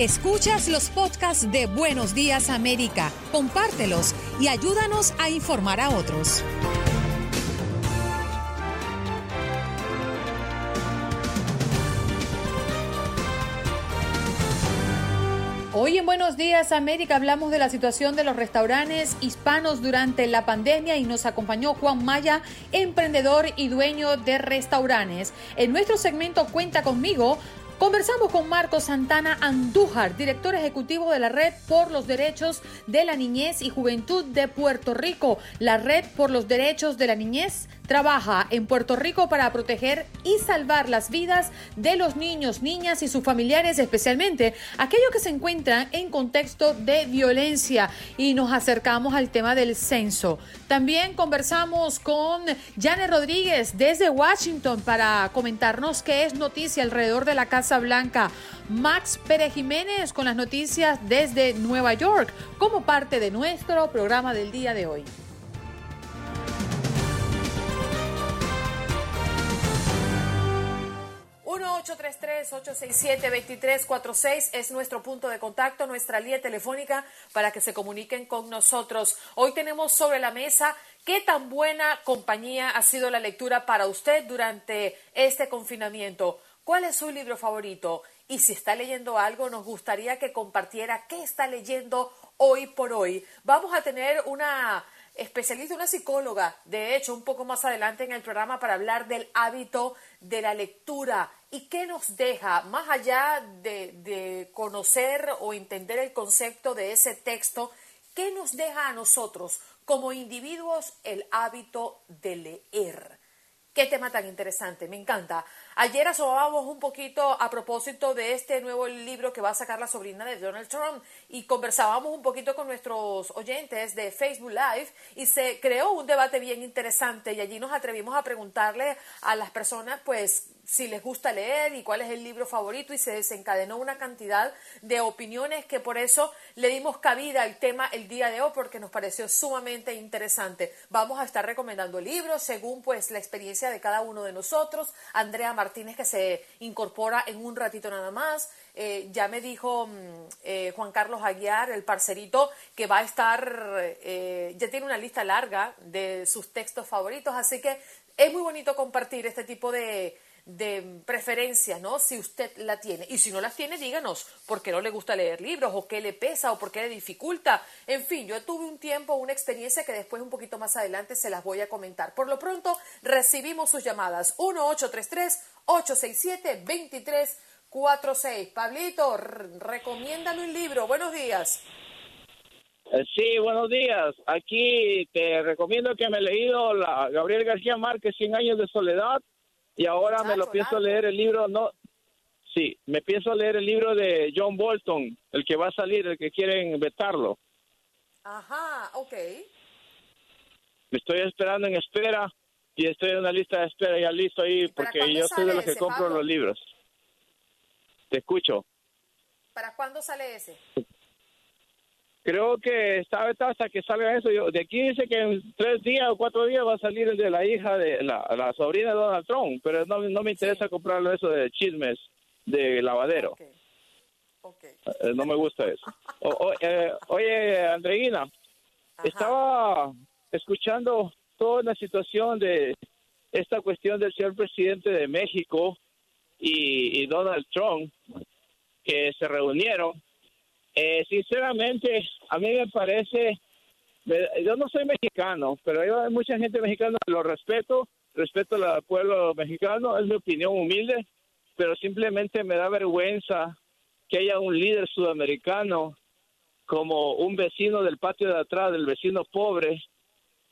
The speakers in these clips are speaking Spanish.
Escuchas los podcasts de Buenos Días América, compártelos y ayúdanos a informar a otros. Hoy en Buenos Días América hablamos de la situación de los restaurantes hispanos durante la pandemia y nos acompañó Juan Maya, emprendedor y dueño de restaurantes. En nuestro segmento Cuenta conmigo Conversamos con Marco Santana Andújar, director ejecutivo de la Red por los Derechos de la Niñez y Juventud de Puerto Rico. La Red por los Derechos de la Niñez trabaja en Puerto Rico para proteger y salvar las vidas de los niños, niñas y sus familiares, especialmente aquellos que se encuentran en contexto de violencia. Y nos acercamos al tema del censo. También conversamos con Janet Rodríguez desde Washington para comentarnos qué es noticia alrededor de la Casa Blanca. Max Pérez Jiménez con las noticias desde Nueva York como parte de nuestro programa del día de hoy. ...1-833-867-2346... es nuestro punto de contacto, nuestra línea telefónica para que se comuniquen con nosotros. Hoy tenemos sobre la mesa qué tan buena compañía ha sido la lectura para usted durante este confinamiento. ¿Cuál es su libro favorito? Y si está leyendo algo, nos gustaría que compartiera qué está leyendo hoy por hoy. Vamos a tener una especialista, una psicóloga, de hecho, un poco más adelante en el programa para hablar del hábito de la lectura y qué nos deja, más allá de, de conocer o entender el concepto de ese texto, qué nos deja a nosotros como individuos el hábito de leer. Qué tema tan interesante, me encanta. Ayer asomábamos un poquito a propósito de este nuevo libro que va a sacar la sobrina de Donald Trump y conversábamos un poquito con nuestros oyentes de Facebook Live y se creó un debate bien interesante y allí nos atrevimos a preguntarle a las personas pues si les gusta leer y cuál es el libro favorito y se desencadenó una cantidad de opiniones que por eso le dimos cabida al tema el día de hoy porque nos pareció sumamente interesante. Vamos a estar recomendando libros según pues la experiencia de cada uno de nosotros. Andrea Martínez que se incorpora en un ratito nada más. Eh, ya me dijo mm, eh, Juan Carlos Aguiar, el parcerito, que va a estar, eh, ya tiene una lista larga de sus textos favoritos, así que es muy bonito compartir este tipo de, de preferencias, ¿no? Si usted la tiene. Y si no las tiene, díganos por qué no le gusta leer libros, o qué le pesa, o por qué le dificulta. En fin, yo tuve un tiempo, una experiencia que después, un poquito más adelante, se las voy a comentar. Por lo pronto, recibimos sus llamadas. 1-833-867-2346. Pablito, recomiéndame un libro. Buenos días. Eh, sí, buenos días. Aquí te recomiendo que me he leído la Gabriel García Márquez, 100 años de soledad y ahora me lo pienso leer el libro, no, sí, me pienso leer el libro de John Bolton, el que va a salir, el que quieren vetarlo. Ajá, ok. Me estoy esperando en espera y estoy en una lista de espera ya listo ahí porque yo soy de los que compro los libros. Te escucho. ¿Para cuándo sale ese? Creo que está hasta que salga eso. Yo, de aquí dice que en tres días o cuatro días va a salir el de la hija de la, sobrina de Donald Trump, pero no, no me interesa comprarlo eso de chismes de lavadero. Eh, no me gusta eso. Eh, oye, Andreina, estaba escuchando toda la situación de esta cuestión del señor presidente de México y Donald Trump, que se reunieron eh, sinceramente, a mí me parece, yo no soy mexicano, pero hay mucha gente mexicana, lo respeto, respeto al pueblo mexicano, es mi opinión humilde, pero simplemente me da vergüenza que haya un líder sudamericano como un vecino del patio de atrás, del vecino pobre,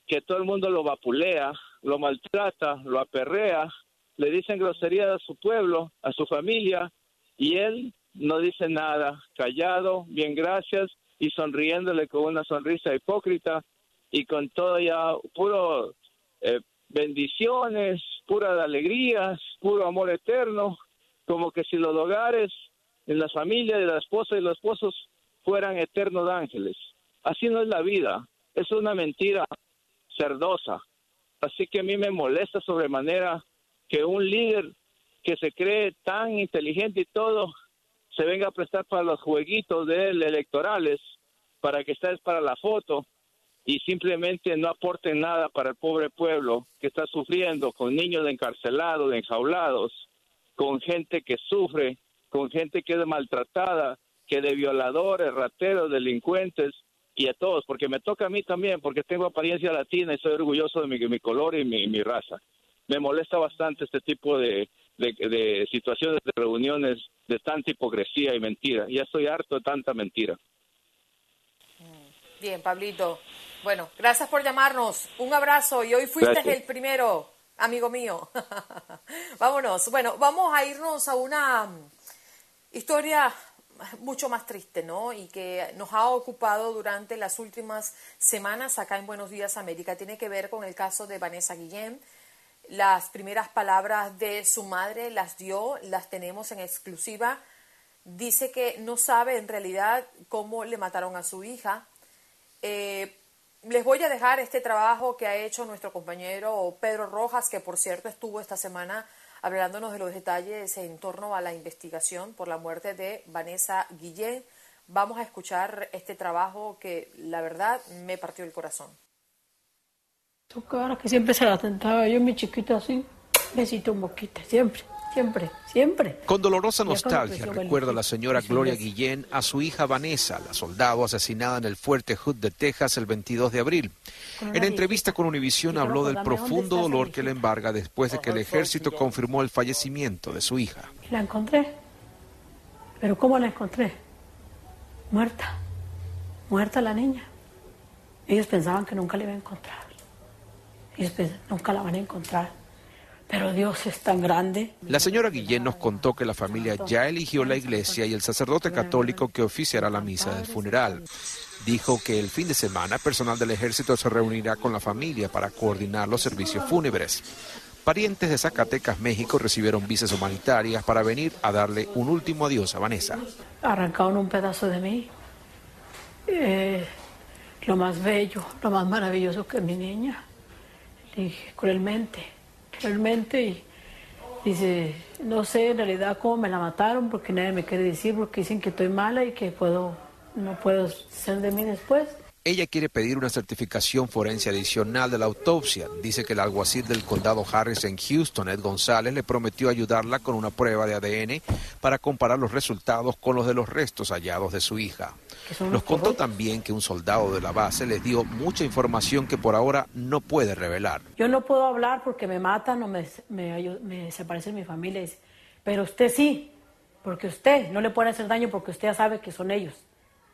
que todo el mundo lo vapulea, lo maltrata, lo aperrea, le dicen groserías a su pueblo, a su familia, y él no dice nada, callado, bien gracias, y sonriéndole con una sonrisa hipócrita y con todo ya puro eh, bendiciones, puras alegrías, puro amor eterno, como que si los hogares en la familia de la esposa y los esposos fueran eternos ángeles. Así no es la vida, es una mentira cerdosa. Así que a mí me molesta sobremanera que un líder que se cree tan inteligente y todo se venga a prestar para los jueguitos de él electorales, para que estés para la foto y simplemente no aporten nada para el pobre pueblo que está sufriendo con niños encarcelados, enjaulados, con gente que sufre, con gente que es maltratada, que de violadores, rateros, delincuentes y a todos, porque me toca a mí también, porque tengo apariencia latina y soy orgulloso de mi, mi color y mi, mi raza. Me molesta bastante este tipo de, de, situaciones de reuniones de tanta hipocresía y mentira. Ya estoy harto de tanta mentira. Bien, Pablito. Bueno, gracias por llamarnos. Un abrazo y hoy fuiste el primero, amigo mío. Vámonos. Bueno, vamos a irnos a una historia mucho más triste, ¿no? Y que nos ha ocupado durante las últimas semanas acá en Buenos Días América. Tiene que ver con el caso de Vanessa Guillén. Las primeras palabras de su madre las dio, las tenemos en exclusiva. Dice que no sabe en realidad cómo le mataron a su hija. Eh, les voy a dejar este trabajo que ha hecho nuestro compañero Pedro Rojas, que por cierto estuvo esta semana hablándonos de los detalles en torno a la investigación por la muerte de Vanessa Guillén. Vamos a escuchar este trabajo que la verdad me partió el corazón. Tu cara que siempre se la tentaba yo, mi chiquito así, besito un boquita, siempre siempre, siempre. Con dolorosa nostalgia recuerda la señora Gloria Guillén a su hija Vanessa, la soldado asesinada en el fuerte Hood de Texas el 22 de abril. En entrevista con Univision habló del profundo dolor que le embarga después de que el ejército confirmó el fallecimiento de su hija. La encontré. ¿Pero cómo la encontré? Muerta. Muerta la niña. Ellos pensaban que nunca la iba a encontrar. Ellos nunca la van a encontrar pero Dios es tan grande. La señora Guillén nos contó que la familia ya eligió la iglesia y el sacerdote católico que oficiará la misa del funeral. Dijo que el fin de semana personal del ejército se reunirá con la familia para coordinar los servicios fúnebres. Parientes de Zacatecas, México, recibieron visas humanitarias para venir a darle un último adiós a Vanessa. Arrancaron un pedazo de mí. Eh, lo más bello, lo más maravilloso que mi niña. Dije cruelmente realmente y dice, no sé en realidad cómo me la mataron porque nadie me quiere decir porque dicen que estoy mala y que puedo no puedo ser de mí después. Ella quiere pedir una certificación forense adicional de la autopsia. Dice que el alguacil del condado Harris en Houston, Ed González, le prometió ayudarla con una prueba de ADN para comparar los resultados con los de los restos hallados de su hija. Nos contó también que un soldado de la base les dio mucha información que por ahora no puede revelar. Yo no puedo hablar porque me matan o me, me, me desaparece mi familia, pero usted sí, porque usted no le puede hacer daño porque usted ya sabe que son ellos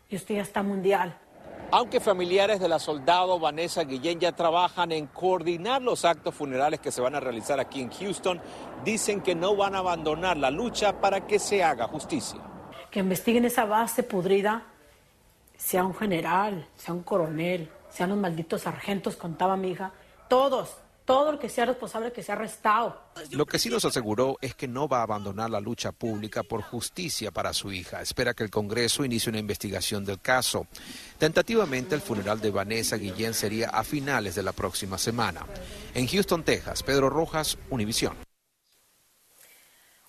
y usted ya está mundial. Aunque familiares de la soldado Vanessa Guillén ya trabajan en coordinar los actos funerales que se van a realizar aquí en Houston, dicen que no van a abandonar la lucha para que se haga justicia. Que investiguen esa base pudrida sea un general, sea un coronel, sean los malditos sargentos, contaba mi hija, todos, todo el que sea responsable que sea arrestado. Lo que sí nos aseguró es que no va a abandonar la lucha pública por justicia para su hija. Espera que el Congreso inicie una investigación del caso. Tentativamente el funeral de Vanessa Guillén sería a finales de la próxima semana. En Houston, Texas, Pedro Rojas, Univisión.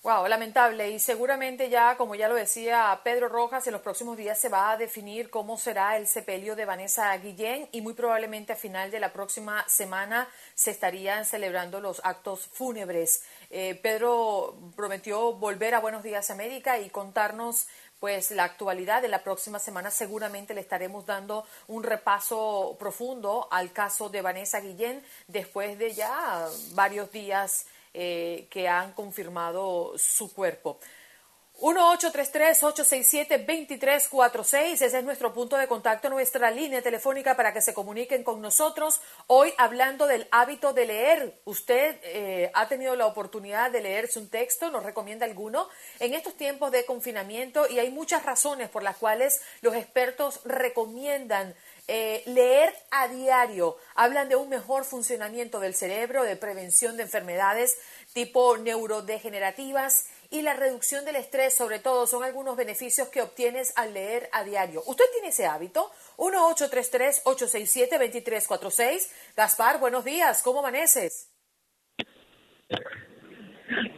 Wow, lamentable. Y seguramente ya, como ya lo decía Pedro Rojas, en los próximos días se va a definir cómo será el sepelio de Vanessa Guillén y muy probablemente a final de la próxima semana se estarían celebrando los actos fúnebres. Eh, Pedro prometió volver a Buenos Días América y contarnos pues la actualidad de la próxima semana seguramente le estaremos dando un repaso profundo al caso de Vanessa Guillén después de ya varios días eh, que han confirmado su cuerpo. 1-833-867-2346, ese es nuestro punto de contacto, nuestra línea telefónica para que se comuniquen con nosotros. Hoy hablando del hábito de leer. ¿Usted eh, ha tenido la oportunidad de leerse un texto? ¿Nos recomienda alguno? En estos tiempos de confinamiento, y hay muchas razones por las cuales los expertos recomiendan eh, leer a diario. Hablan de un mejor funcionamiento del cerebro, de prevención de enfermedades tipo neurodegenerativas y la reducción del estrés, sobre todo, son algunos beneficios que obtienes al leer a diario. ¿Usted tiene ese hábito? 1-833-867-2346. Gaspar, buenos días, ¿cómo amaneces?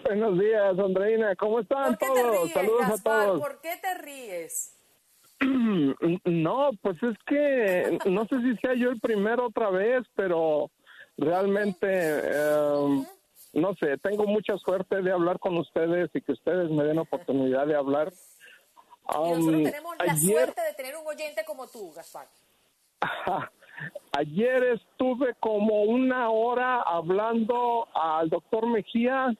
Buenos días, Andreina. ¿Cómo están ¿Por qué te ríes, Saludos Gaspar? a todos. ¿Por qué te ríes? No, pues es que no sé si sea yo el primero otra vez, pero realmente, eh, no sé, tengo mucha suerte de hablar con ustedes y que ustedes me den oportunidad de hablar. Y nosotros Um, tenemos la ayer, suerte de tener un oyente como tú, Gaspar. ayer estuve como una hora hablando al doctor Mejía,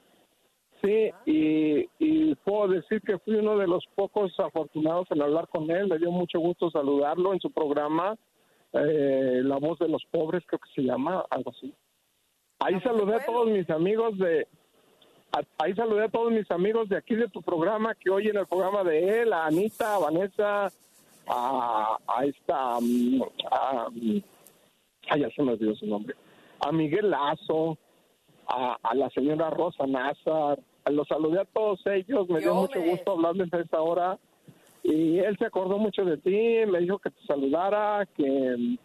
sí, y, y puedo decir que fui uno de los pocos afortunados en hablar con él. Me dio mucho gusto saludarlo en su programa, eh, La Voz de los Pobres, creo que se llama, algo así. Ahí saludé a todos mis amigos de... a- Ahí saludé a todos mis amigos de aquí de tu programa que oyen el programa de él, a Anita, a Vanessa, a, a esta, a, ya se me olvidó su nombre, a Miguel Lazo, a, a la señora Rosa Nazar, a los saludé a todos ellos, me dio mucho gusto hablarles a esta hora y él se acordó mucho de ti, me dijo que te saludara, que,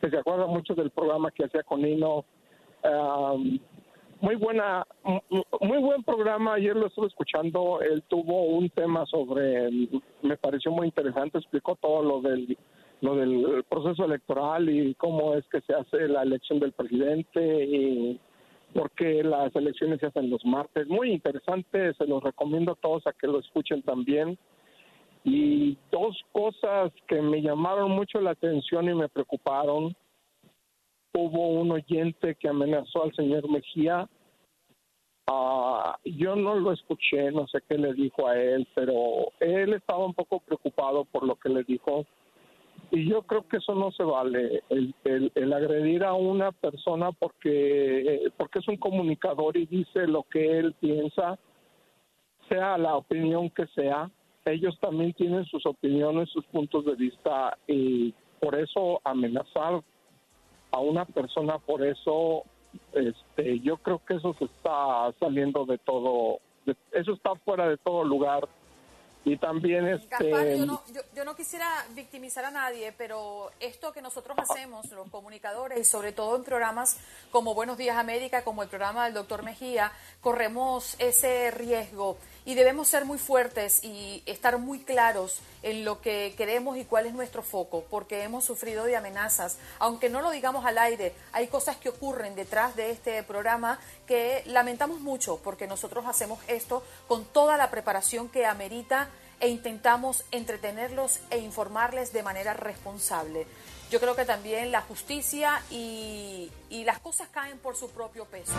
que se acuerda mucho del programa que hacía con Nino. Am, muy buena, mu- muy buen programa. Ayer lo estuve escuchando. Él tuvo un tema sobre, me pareció muy interesante. Explicó todo lo del, lo del proceso electoral y cómo es que se hace la elección del presidente y por qué las elecciones se hacen los martes. Muy interesante. Se los recomiendo a todos a que lo escuchen también. Y dos cosas que me llamaron mucho la atención y me preocuparon. Hubo un oyente que amenazó al señor Mejía. Ah, yo no lo escuché, no sé qué le dijo a él, pero él estaba un poco preocupado por lo que le dijo. Y yo creo que eso no se vale, el, el- el agredir a una persona porque, porque es un comunicador y dice lo que él piensa, sea la opinión que sea. Ellos también tienen sus opiniones, sus puntos de vista y por eso amenazar a una persona por eso este yo creo que eso se está saliendo de todo de- eso está fuera de todo lugar y también este Gaspar, yo no, yo, yo no quisiera victimizar a nadie, pero esto que nosotros hacemos, los comunicadores, y sobre todo en programas como Buenos Días América, como el programa del doctor Mejía, corremos ese riesgo y debemos ser muy fuertes y estar muy claros en lo que queremos y cuál es nuestro foco, porque hemos sufrido de amenazas. Aunque no lo digamos al aire, hay cosas que ocurren detrás de este programa que lamentamos mucho, porque nosotros hacemos esto con toda la preparación que amerita e intentamos entretenerlos e informarles de manera responsable. Yo creo que también la justicia y, y las cosas caen por su propio peso.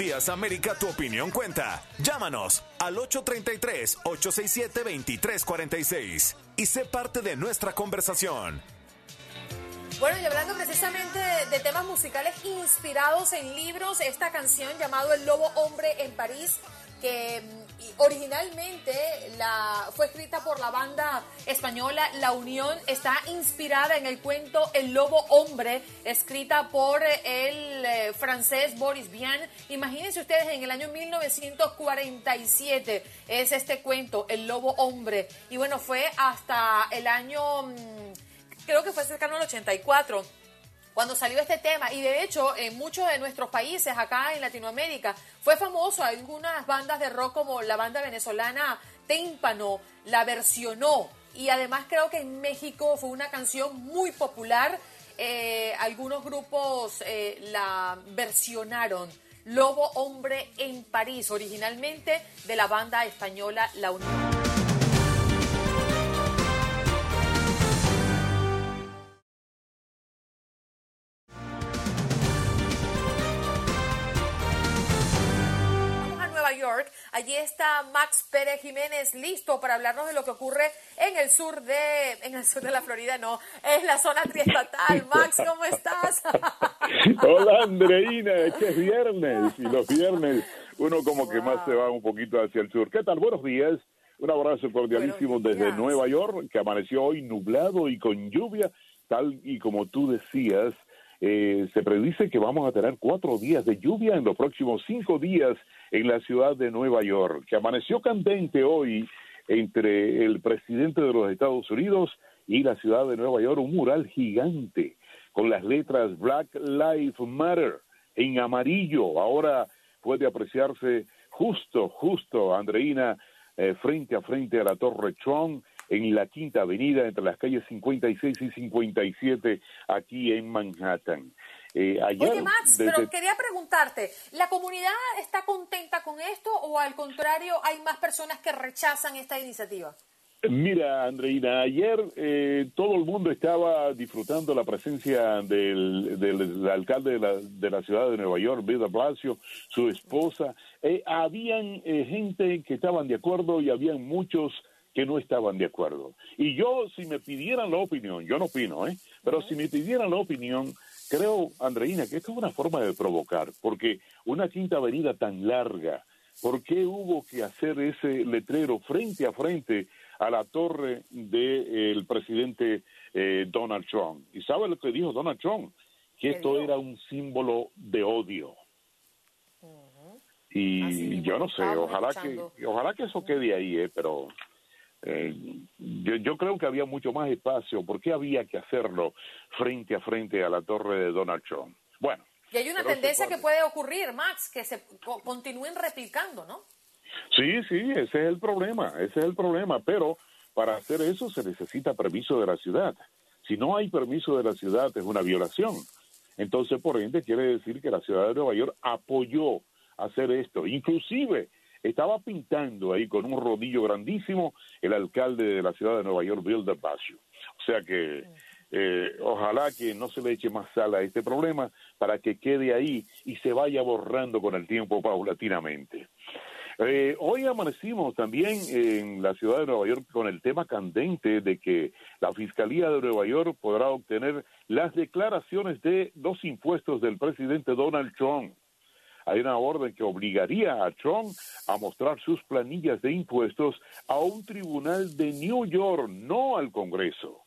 Días América tu opinión cuenta. Llámanos al 833-867-2346 y sé parte de nuestra conversación. Bueno, y hablando precisamente de temas musicales inspirados en libros, esta canción llamado El Lobo Hombre en París, que originalmente la, fue escrita por la banda española La Unión, está inspirada en el cuento El Lobo Hombre, escrita por el eh, francés Boris Vian. Imagínense ustedes, en el año 1947 es este cuento, El Lobo Hombre, y bueno, fue hasta el año, mm, creo que fue cercano al 84 cuando salió este tema. Y de hecho en muchos de nuestros países acá en Latinoamérica fue famoso algunas bandas de rock como la banda venezolana Témpano la versionó. Y además creo que en México fue una canción muy popular. Eh, algunos grupos eh, la versionaron. Lobo Hombre en París originalmente de la banda española La Unión Allí está Max Pérez Jiménez listo para hablarnos de lo que ocurre en el sur de, en el sur de la Florida, no, es la zona triestatal. Max, ¿cómo estás? Hola Andreina, es que es viernes y los viernes uno como que más se va un poquito hacia el sur. ¿Qué tal? Buenos días. Un abrazo cordialísimo desde. Nueva York, que amaneció hoy nublado y con lluvia, tal y como tú decías. eh, se predice que vamos a tener cuatro días de lluvia en los próximos cinco días en la ciudad de Nueva York, que amaneció candente hoy entre el presidente de los Estados Unidos y la ciudad de Nueva York, un mural gigante con las letras Black Lives Matter en amarillo. Ahora puede apreciarse justo, justo, Andreina, eh, frente a frente a la Torre Trump en la Quinta Avenida entre las calles 56 y 57 aquí en Manhattan. Eh, ayer, Oye, Max, desde- pero quería preguntarte, ¿la comunidad está contenta con esto o al contrario hay más personas que rechazan esta iniciativa? Mira, Andreina, ayer eh, todo el mundo estaba disfrutando la presencia del, del- del alcalde de la, de la ciudad de Nueva York, Bill de Blasio, su esposa. Eh, habían eh, gente que estaban de acuerdo y habían muchos que no estaban de acuerdo. Y yo, si me pidieran la opinión, yo no opino, ¿eh? Pero si me pidieran la opinión, creo, Andreina, que esto es una forma de provocar, porque una quinta avenida tan larga, ¿Por qué hubo que hacer ese letrero frente a frente a la torre del presidente eh, Donald Trump? ¿Y sabe lo que dijo Donald Trump? Que ¿Qué esto dijo? era un símbolo de odio. Y Así yo no sé, ojalá escuchando. que, ojalá que eso quede ahí, eh, pero eh, yo, yo creo que había mucho más espacio. ¿Por qué había que hacerlo frente a frente a la torre de Donald Trump? Bueno, Y hay una tendencia que puede. puede ocurrir, Max, que se co- continúen replicando, ¿no? Sí, sí, ese es el problema, ese es el problema, pero para hacer eso se necesita permiso de la ciudad. Si no hay permiso de la ciudad es una violación. Entonces, por ende, quiere decir que la ciudad de Nueva York apoyó hacer esto. Inclusive estaba pintando ahí con un rodillo grandísimo el alcalde de la ciudad de Nueva York, Bill de Blasio. O sea que eh, ojalá que no se le eche más sal a este problema para que quede ahí y se vaya borrando con el tiempo paulatinamente. Eh, hoy amanecimos también en la ciudad de Nueva York con el tema candente de que la Fiscalía de Nueva York podrá obtener las declaraciones de los impuestos del presidente Donald Trump. Hay una orden que obligaría a Trump a mostrar sus planillas de impuestos a un tribunal de New York, no al Congreso.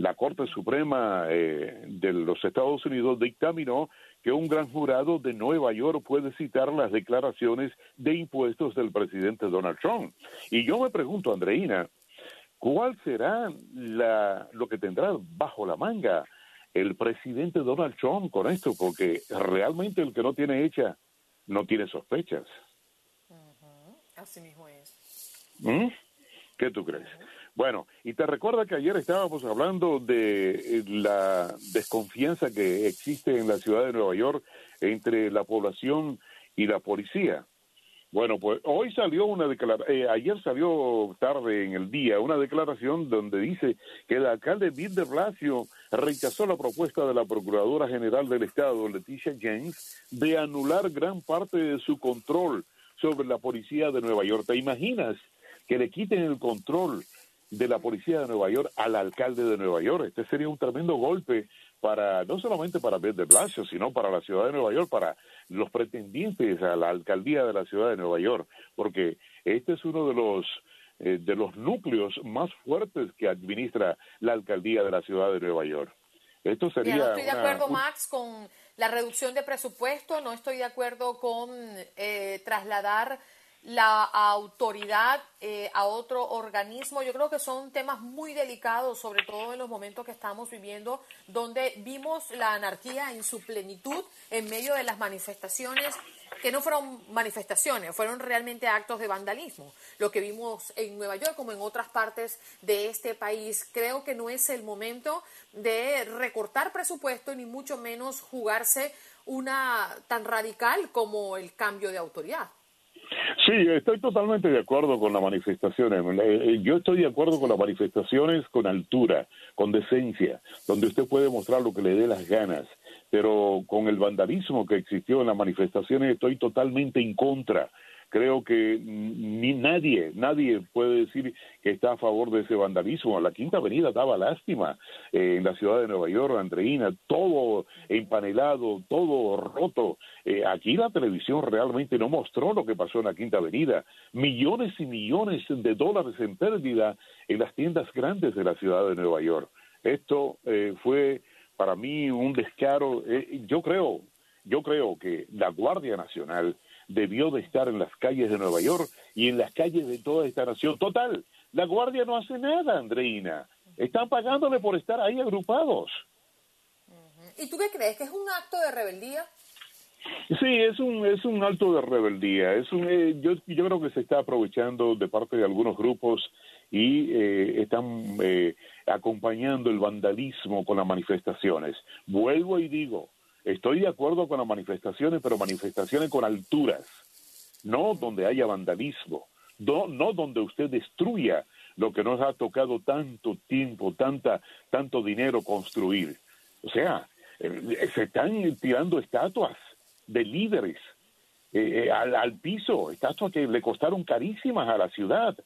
La Corte Suprema eh, de los Estados Unidos dictaminó que un gran jurado de Nueva York puede citar las declaraciones de impuestos del presidente Donald Trump. Y yo me pregunto, Andreina, ¿cuál será la, lo que tendrá bajo la manga el presidente Donald Trump con esto? Porque realmente el que no tiene hecha no tiene sospechas. Así mismo es. ¿Mm? ¿Qué tú crees? Bueno, y te recuerda que ayer estábamos hablando de eh, la desconfianza que existe en la ciudad de Nueva York entre la población y la policía. Bueno, pues hoy salió una declaración, ayer salió tarde en el día una declaración donde dice que el alcalde Bill de Blasio rechazó la propuesta de la Procuradora General del Estado, Leticia James, de anular gran parte de su control sobre la policía de Nueva York. ¿Te imaginas que le quiten el control de la policía de Nueva York al alcalde de Nueva York? Este sería un tremendo golpe para no solamente para Bill de Blasio, sino para la ciudad de Nueva York, para los pretendientes a la alcaldía de la ciudad de Nueva York, porque este es uno de los eh, de los núcleos más fuertes que administra la alcaldía de la ciudad de Nueva York. Esto sería no estoy de acuerdo, Max, con la reducción de presupuesto, no estoy de acuerdo con eh, trasladar la autoridad eh, a otro organismo. Yo creo que son temas muy delicados, sobre todo en los momentos que estamos viviendo, donde vimos la anarquía en su plenitud en medio de las manifestaciones que no fueron manifestaciones, fueron realmente actos de vandalismo. Lo que vimos en Nueva York como en otras partes de este país, creo que no es el momento de recortar presupuesto ni mucho menos jugarse una tan radical como el cambio de autoridad. Sí, estoy totalmente de acuerdo con las manifestaciones. Eh, eh, Yo estoy de acuerdo con las manifestaciones con altura, con decencia, donde usted puede mostrar lo que le dé las ganas. Pero con el vandalismo que existió en las manifestaciones estoy totalmente en contra. Creo que ni nadie, nadie puede decir que está a favor de ese vandalismo. La Quinta Avenida daba lástima eh, en la ciudad de Nueva York, Andreina, todo empanelado, todo roto. Eh, aquí la televisión realmente no mostró lo que pasó en la Quinta Avenida. Millones y millones de dólares en pérdida en las tiendas grandes de la ciudad de Nueva York. Esto eh, fue para mí un descaro. Eh, yo creo, yo creo que la Guardia Nacional debió de estar en las calles de Nueva York y en las calles de toda esta nación. Total, la Guardia no hace nada, Andreina. Están pagándole por estar ahí agrupados. ¿Y tú qué crees? ¿Que es un acto de rebeldía? Sí, es un es un alto de rebeldía. Es un eh, yo yo creo que se está aprovechando de parte de algunos grupos y eh, están eh, acompañando el vandalismo con las manifestaciones. Vuelvo y digo, estoy de acuerdo con las manifestaciones, pero manifestaciones con alturas, no donde haya vandalismo, no no donde usted destruya lo que nos ha tocado tanto tiempo, tanta tanto dinero construir. O sea, eh, se están tirando estatuas de líderes eh, eh, al, al piso, estatuas que le costaron carísimas a la ciudad.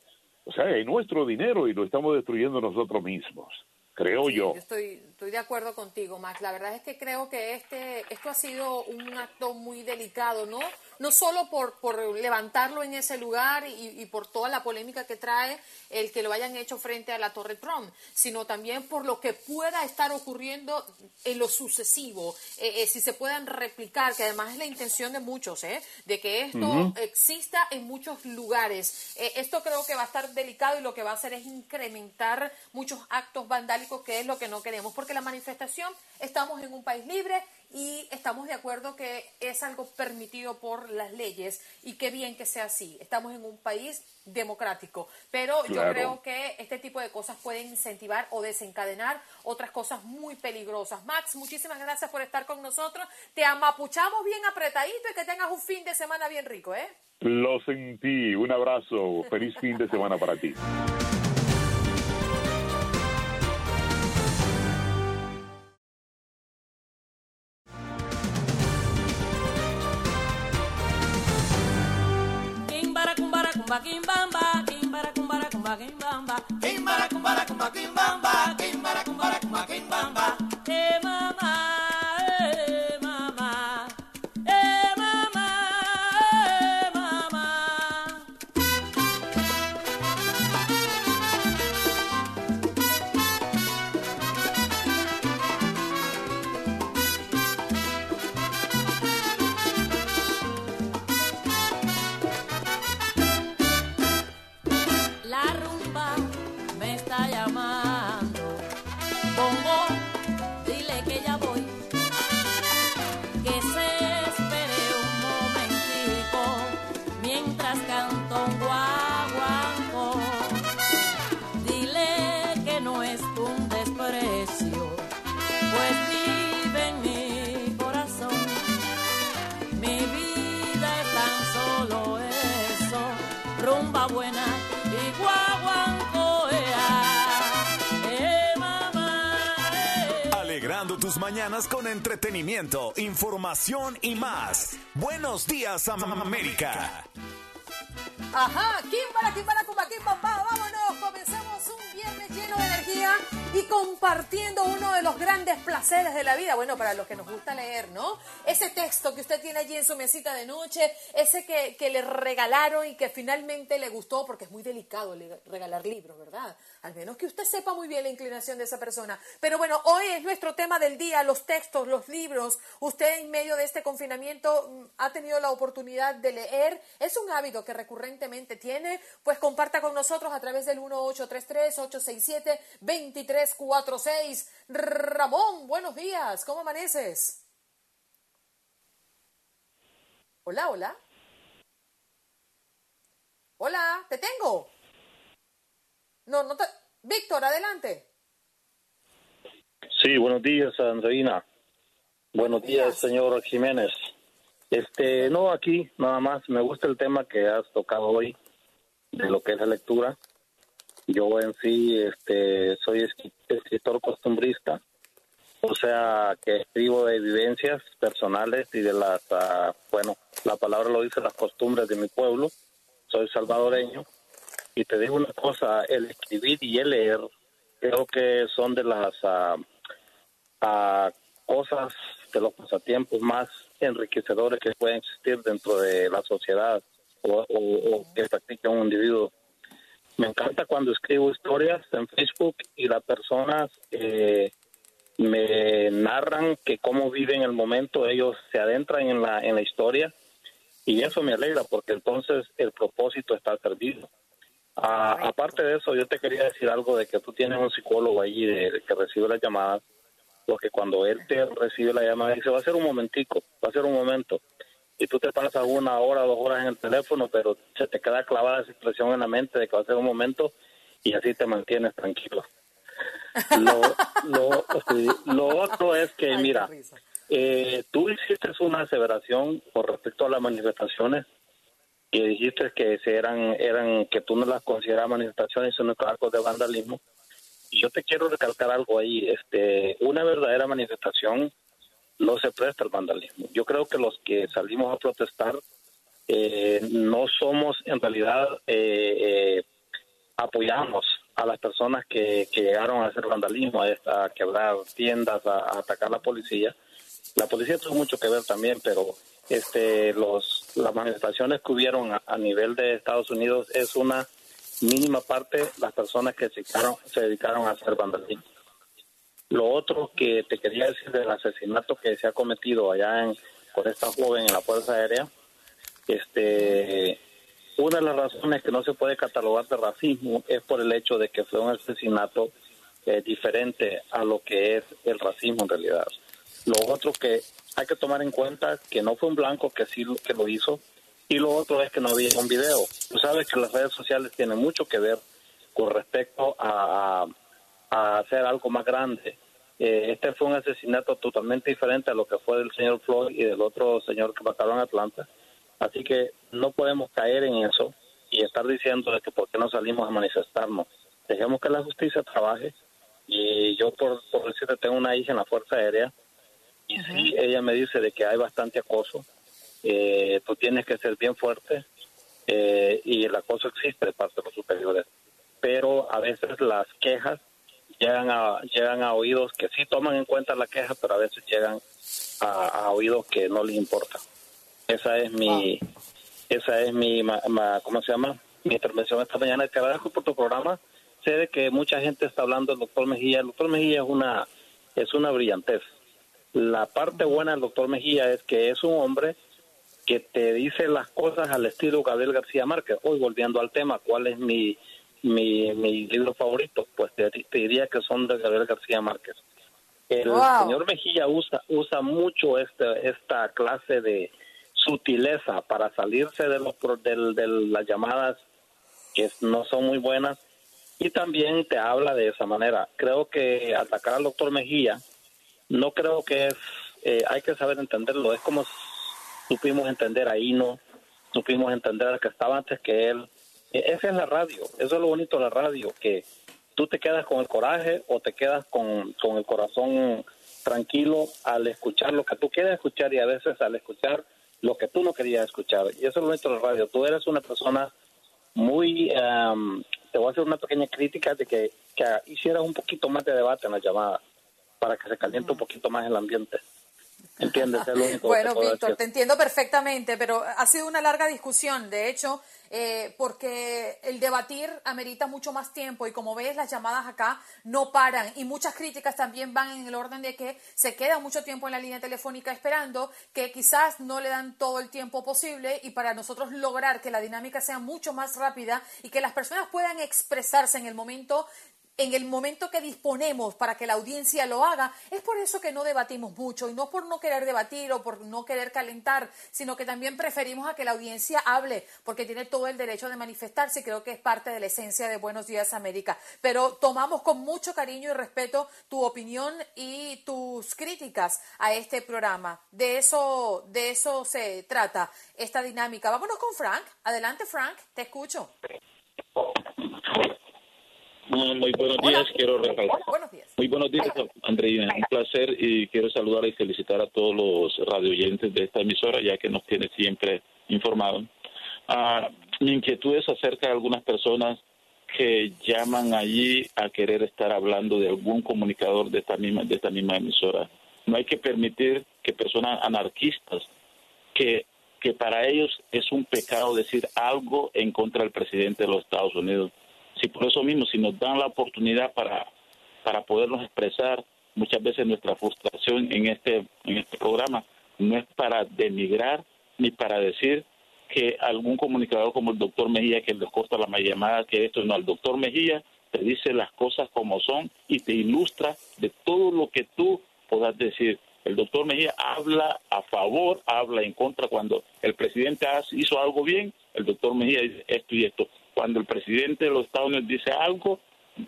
O sea, es nuestro dinero y lo estamos destruyendo nosotros mismos, creo Sí, yo. estoy, estoy de acuerdo contigo, Max. La verdad es que creo que este, esto ha sido un acto muy delicado, ¿no? No solo por, por levantarlo en ese lugar y, y por toda la polémica que trae el que lo hayan hecho frente a la Torre Trump, sino también por lo que pueda estar ocurriendo en lo sucesivo, eh, eh, si se puedan replicar, que además es la intención de muchos, ¿eh? De que esto exista en muchos lugares. Eh, esto creo que va a estar delicado y lo que va a hacer es incrementar muchos actos vandálicos, que es lo que no queremos, porque la manifestación, estamos en un país libre y estamos de acuerdo que es algo permitido por las leyes y qué bien que sea así. Estamos en un país democrático, pero yo creo que este tipo de cosas pueden incentivar o desencadenar otras cosas muy peligrosas. Max, muchísimas gracias por estar con nosotros. Te amapuchamos bien apretadito y que tengas un fin de semana bien rico, ¿eh? Lo sentí. Un abrazo. Feliz fin de semana para ti. kumba kimbamba, kimbara kumbara kumba kimbamba, kimbara kumbara kumba kimbamba, kimbara kumbara kumba kimbamba. Eh mama, con entretenimiento, información y más. Buenos días, América. Ajá, y compartiendo uno de los grandes placeres de la vida. Bueno, para los que nos gusta leer, ¿no? Ese texto que usted tiene allí en su mesita de noche, ese que, que le regalaron y que finalmente le gustó, porque es muy delicado regalar libros, ¿verdad? Al menos que usted sepa muy bien la inclinación de esa persona. Pero bueno, hoy es nuestro tema del día, los textos, los libros. Usted en medio de este confinamiento mm, ha tenido la oportunidad de leer. Es un hábito que recurrentemente tiene. Pues comparta con nosotros a través del 1833-867-2346. Ramón, buenos días. ¿Cómo amaneces? Hola, hola. Hola, te tengo. No, no te... Víctor, adelante. Sí, buenos días, Andreina. Buenos días, señor Jiménez. Este, no, aquí nada más. Me gusta el tema que has tocado hoy de lo que es la lectura. Yo en sí, este, soy escritor costumbrista, o sea, que escribo de vivencias personales y de las, ah, bueno, la palabra lo dice, las costumbres de mi pueblo. Soy salvadoreño y te digo una cosa, el escribir y el leer creo que son de las ah, ah, cosas, de los pasatiempos más enriquecedores que pueden existir dentro de la sociedad o, o- o que practica un individuo. Me encanta cuando escribo historias en Facebook y las personas eh, me narran que cómo viven el momento, ellos se adentran en la, en la historia y eso me alegra porque entonces el propósito está servido. Ah, aparte de eso, yo te quería decir algo de que tú tienes un psicólogo allí de, de que recibe las llamadas, porque cuando él te recibe la llamada dice, va a ser un momentico, va a ser un momento, y tú te pasas una hora, dos horas en el teléfono, pero se te queda clavada esa expresión en la mente de que va a ser un momento y así te mantienes tranquilo. Lo, lo, otro es que, mira, eh, tú hiciste una aseveración con respecto a las manifestaciones y dijiste que se eran eran que tú no las consideras manifestaciones sino actos de vandalismo y yo te quiero recalcar algo ahí este una verdadera manifestación no se presta al vandalismo yo creo que los que salimos a protestar eh, no somos en realidad eh, eh, apoyamos a las personas que, que llegaron a hacer vandalismo a, quebrar tiendas a, a atacar a la policía la policía tuvo mucho que ver también, pero este los las manifestaciones que hubieron a, a nivel de Estados Unidos es una mínima parte las personas que se dedicaron, se dedicaron a hacer vandalismo. Lo otro que te quería decir del asesinato que se ha cometido allá en, con esta joven en la Fuerza Aérea, este una de las razones que no se puede catalogar de racismo es por el hecho de que fue un asesinato eh, diferente a lo que es el racismo en realidad. Lo otro que hay que tomar en cuenta que no fue un blanco que sí que lo hizo y lo otro es que no había un video. Tú sabes que las redes sociales tienen mucho que ver con respecto a- a hacer algo más grande. Eh, este fue un asesinato totalmente diferente a lo que fue del señor Floyd y del otro señor que mataron en Atlanta. Así que no podemos caer en eso y estar diciendo de que por qué no salimos a manifestarnos. Dejemos que la justicia trabaje. Y yo, por, por decirte, tengo una hija en la Fuerza Aérea y sí, ella me dice de que hay bastante acoso. Eh, tú tienes que ser bien fuerte eh, y el acoso existe de parte de los superiores. Pero a veces las quejas llegan a, llegan a oídos que sí toman en cuenta la queja, pero a veces llegan a, a oídos que no les importa. Esa es mi, esa es mi, ma- ma- ¿cómo se llama? Mi intervención esta mañana. Te agradezco por tu programa. Sé de que mucha gente está hablando del doctor Mejía. El doctor Mejía es una, es una brillantez. La parte buena del doctor Mejía es que es un hombre que te dice las cosas al estilo Gabriel García Márquez. Hoy volviendo al tema, ¿cuál es mi, mi, mi libro favorito? Pues te, te diría que son de Gabriel García Márquez. El Wow. señor Mejía usa, usa mucho este, esta clase de sutileza para salirse de, los, del- de las llamadas que no son muy buenas y también te habla de esa manera. Creo que atacar al doctor Mejía no creo que es, eh, hay que saber entenderlo, es como supimos entender a Hino, supimos entender al que estaba antes que él. E- Esa es la radio, eso es lo bonito de la radio, que tú te quedas con el coraje o te quedas con, con el corazón tranquilo al escuchar lo que tú quieres escuchar y a veces al escuchar lo que tú no querías escuchar. Y eso es lo bonito de la radio, tú eres una persona muy, em, te voy a hacer una pequeña crítica de que, que hicieras un poquito más de debate en la llamada para que se caliente un poquito más el ambiente. ¿Entiendes? Es lo único que Bueno, puedo Víctor, decir. te entiendo perfectamente, pero ha sido una larga discusión, de hecho, eh, porque el debatir amerita mucho más tiempo y como ves, las llamadas acá no paran y muchas críticas también van en el orden de que se queda mucho tiempo en la línea telefónica esperando, que quizás no le dan todo el tiempo posible y para nosotros lograr que la dinámica sea mucho más rápida y que las personas puedan expresarse en el momento en el momento que disponemos para que la audiencia lo haga, es por eso que no debatimos mucho y no por no querer debatir o por no querer calentar, sino que también preferimos a que la audiencia hable, porque tiene todo el derecho de manifestarse y creo que es parte de la esencia de Buenos Días América. Pero tomamos con mucho cariño y respeto tu opinión y tus críticas a este programa. De eso, de eso se trata esta dinámica. Vámonos con Frank. Adelante, Frank, te escucho. Muy, muy buenos días, quiero recalcar. Buenos días. Muy buenos días, Andreina. Un placer y quiero saludar y felicitar a todos los radioyentes de esta emisora, ya que nos tiene siempre informados. Ah, mi inquietud es acerca de algunas personas que llaman allí a querer estar hablando de algún comunicador de esta misma, de esta misma emisora. No hay que permitir que personas anarquistas, que, que para ellos es un pecado decir algo en contra del presidente de los Estados Unidos. Si por eso mismo, si nos dan la oportunidad para, para podernos expresar muchas veces nuestra frustración en este, en este programa, no es para denigrar ni para decir que algún comunicador como el doctor Mejía, que les corta la llamada, que esto no, el doctor Mejía te dice las cosas como son y te ilustra de todo lo que tú puedas decir. El doctor Mejía habla a favor, habla en contra. Cuando el presidente hizo algo bien, el doctor Mejía dice esto y esto. Cuando el presidente de los Estados Unidos dice algo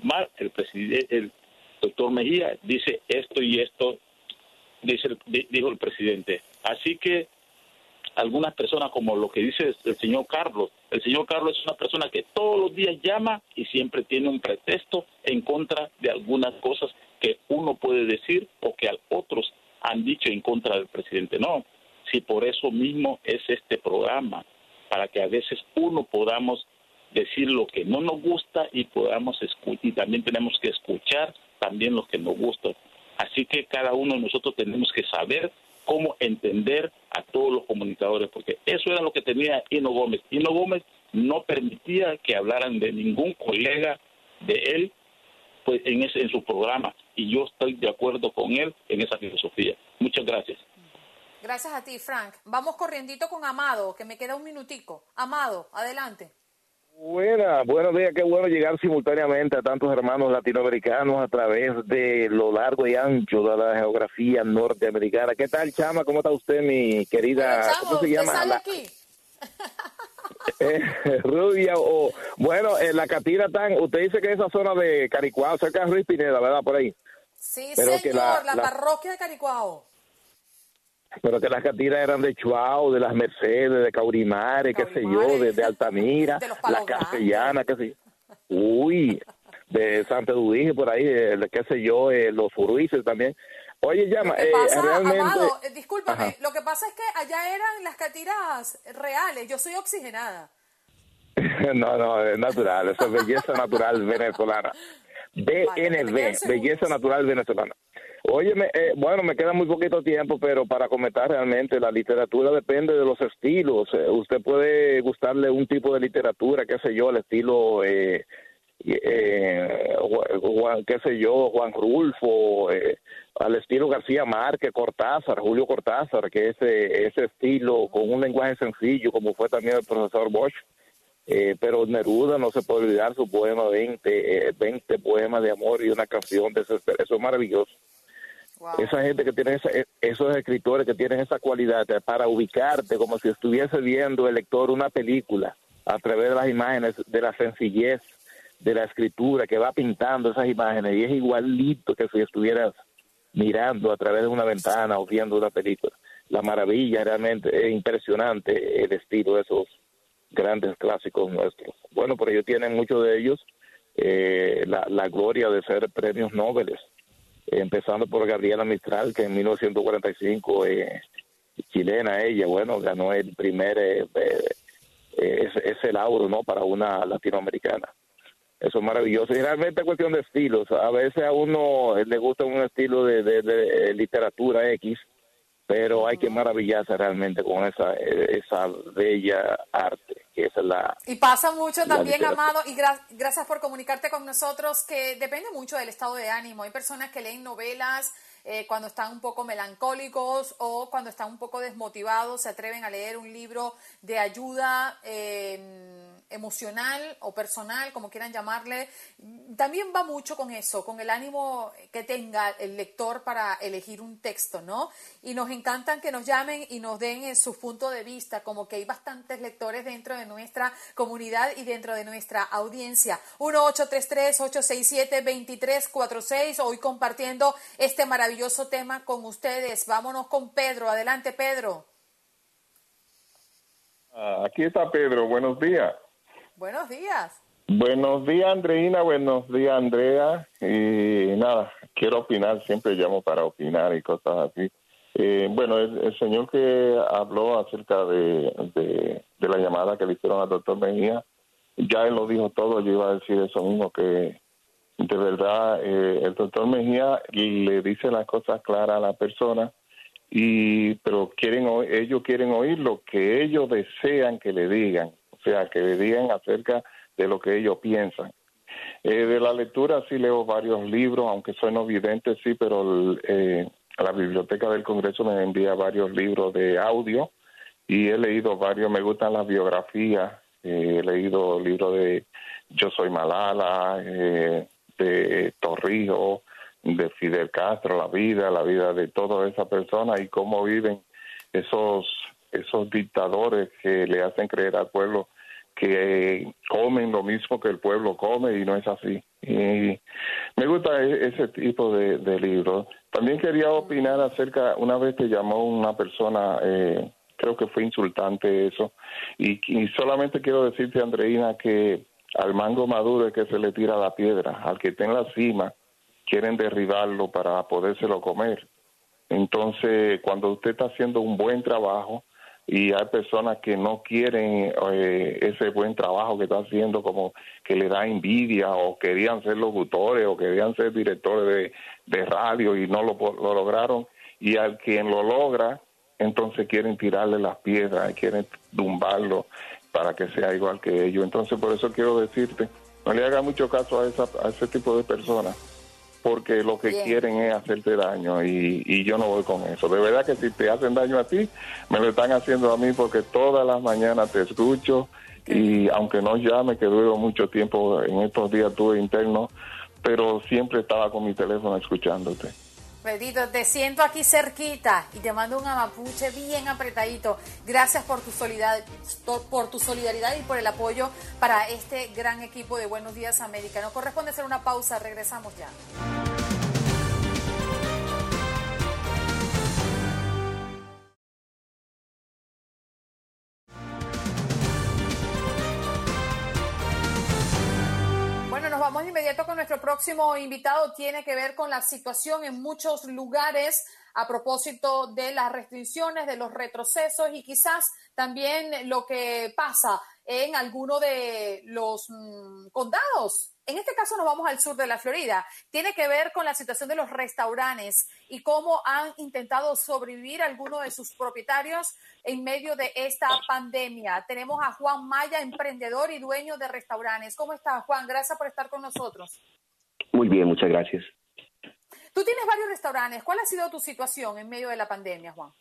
mal, el presidente, el doctor Mejía dice esto y esto, dice dijo el presidente. Así que algunas personas, como lo que dice el señor Carlos, el señor Carlos es una persona que todos los días llama y siempre tiene un pretexto en contra de algunas cosas que uno puede decir o que otros han dicho en contra del presidente. No, si por eso mismo es este programa, para que a veces uno podamos decir lo que no nos gusta y podamos y también tenemos que escuchar también lo que nos gusta. Así que cada uno de nosotros tenemos que saber cómo entender a todos los comunicadores, porque eso era lo que tenía Hino Gómez. Hino Gómez no permitía que hablaran de ningún colega de él pues en ese en su programa y yo estoy de acuerdo con él en esa filosofía. Muchas gracias. Gracias a ti, Frank. Vamos corriendito con Amado, que me queda un minutico. Amado, adelante. Buena, buenos días, qué bueno llegar simultáneamente a tantos hermanos latinoamericanos a través de lo largo y ancho de la geografía norteamericana. ¿Qué tal, Chama? ¿Cómo está usted, mi querida? Chamo, ¿Cómo se ¿usted llama? sale La- aquí? eh, rubia o bueno, en la catira tan, usted dice que esa zona de Caricuao, cerca de Ruiz Pineda, ¿verdad? Por ahí. Sí, Pero señor, que la, la- la- parroquia de Caricuao. Pero que las catiras eran de Chuao, de las Mercedes, de Caurimare, qué sé yo, de, de Altamira, De los la Palos Castellana, qué sé yo. Uy, de Santa Dudije, por ahí, eh, qué sé yo, eh, los Uruices también. Oye, llama, eh, pasa, realmente... Amado, eh, discúlpame, Ajá. lo que pasa es que allá eran las catiras reales. Yo soy oxigenada. no, no, es natural, eso es belleza natural venezolana. BNV, belleza natural venezolana. Óyeme, eh, bueno, me queda muy poquito tiempo, pero para comentar realmente, la literatura depende de los estilos. Eh, usted puede gustarle un tipo de literatura, qué sé yo, el estilo, eh, eh, Ju- Juan, qué sé yo, Juan Rulfo, eh, al estilo García Márquez, Cortázar, Julio Cortázar, que ese, ese estilo con un lenguaje sencillo, como fue también el profesor Bosch. Eh, pero Neruda no se puede olvidar su poema 20, eh, 20 poemas de amor y una canción de desesperación. Eso es maravilloso. Esa gente que tiene esa- eh, esos escritores que tienen esa cualidad eh, para ubicarte como si estuviese viendo el lector una película a través de las imágenes, de la sencillez de la escritura que va pintando esas imágenes y es igualito que si estuvieras mirando a través de una ventana o viendo una película. La maravilla realmente es impresionante el estilo de esos grandes clásicos nuestros. Bueno, pero ellos tienen muchos de ellos eh, la, gloria de ser premios Nobel, empezando por Gabriela Mistral, que en 1945, eh, chilena ella, bueno, ganó el primer, eh, eh, ese, ese lauro, ¿no?, para una latinoamericana. Eso es maravilloso. Y es cuestión de estilos. A veces a uno le gusta un estilo de literatura X, pero hay que maravillarse realmente con esa, esa bella arte, que es la... Y pasa mucho también. Amado, y gra- gracias por comunicarte con nosotros, que depende mucho del estado de ánimo. Hay personas que leen novelas eh, cuando están un poco melancólicos o cuando están un poco desmotivados, se atreven a leer un libro de ayuda eh, emocional o personal, como quieran llamarle. También va mucho con eso, con el ánimo que tenga el lector para elegir un texto, ¿no? Y nos encantan que nos llamen y nos den eh, sus puntos de vista, como que hay bastantes lectores dentro de nuestra comunidad y dentro de nuestra audiencia. 1-833-867-2346, hoy compartiendo este maravilloso tema con ustedes. Vámonos con Pedro. Adelante, Pedro. Ah, Aquí está Pedro, buenos días. Buenos días. Buenos días, Andreina, buenos días, Andrea. Y nada, quiero opinar, siempre llamo para opinar y cosas así. Eh, bueno, el, el señor que habló acerca de, de, de la llamada que le hicieron al doctor Mejía, ya él lo dijo todo, yo iba a decir eso mismo, que de verdad eh, el doctor Mejía le dice las cosas claras a la persona y pero quieren ellos quieren oír lo que ellos desean que le digan o sea que le digan acerca de lo que ellos piensan. Eh, de la lectura sí leo varios libros aunque soy no vidente sí pero eh, la biblioteca del Congreso me envía varios libros de audio y he leído varios. Me gustan las biografías eh, he leído libros de Yo soy Malala eh, de Torrijos de Fidel Castro, la vida, la vida de todas esas personas y cómo viven esos esos dictadores que le hacen creer al pueblo que comen lo mismo que el pueblo come y no es así. Y me gusta e- ese tipo de, libros. También quería opinar acerca, una vez te llamó una persona, eh, creo que fue insultante eso, y solamente quiero decirte, Andreina, que al mango maduro es que se le tira la piedra, al que está en la cima, quieren derribarlo para podérselo comer. Entonces, cuando usted está haciendo un buen trabajo y hay personas que no quieren eh, ese buen trabajo que está haciendo, como que le da envidia o querían ser locutores o querían ser directores de, radio y no lo, lo lograron, y al quien lo logra, entonces quieren tirarle las piedras, quieren tumbarlo para que sea igual que ellos. Entonces, por eso quiero decirte, no le haga mucho caso a, esa, a ese tipo de personas porque lo que Bien. quieren es hacerte daño y, y yo no voy con eso. De verdad que si te hacen daño a ti, me lo están haciendo a mí porque todas las mañanas te escucho y aunque no llame, que duro mucho tiempo, en estos días tuve interno, pero siempre estaba con mi teléfono escuchándote. Pedrito, te siento aquí cerquita y te mando un amapuche bien apretadito. Gracias por tu solidaridad, por tu solidaridad y por el apoyo para este gran equipo de Buenos Días América. Nos corresponde hacer una pausa, regresamos ya. Inmediato con nuestro próximo invitado. Tiene que ver con la situación en muchos lugares a propósito de las restricciones, de los retrocesos y quizás también lo que pasa en alguno de los mm, condados. En este caso nos vamos al sur de la Florida. Tiene que ver con la situación de los restaurantes y cómo han intentado sobrevivir algunos de sus propietarios en medio de esta pandemia. Tenemos a Juan Maya, emprendedor y dueño de restaurantes. ¿Cómo estás, Juan? Gracias por estar con nosotros. Muy bien, muchas gracias. Tú tienes varios restaurantes. ¿Cuál ha sido tu situación en medio de la pandemia, Juan?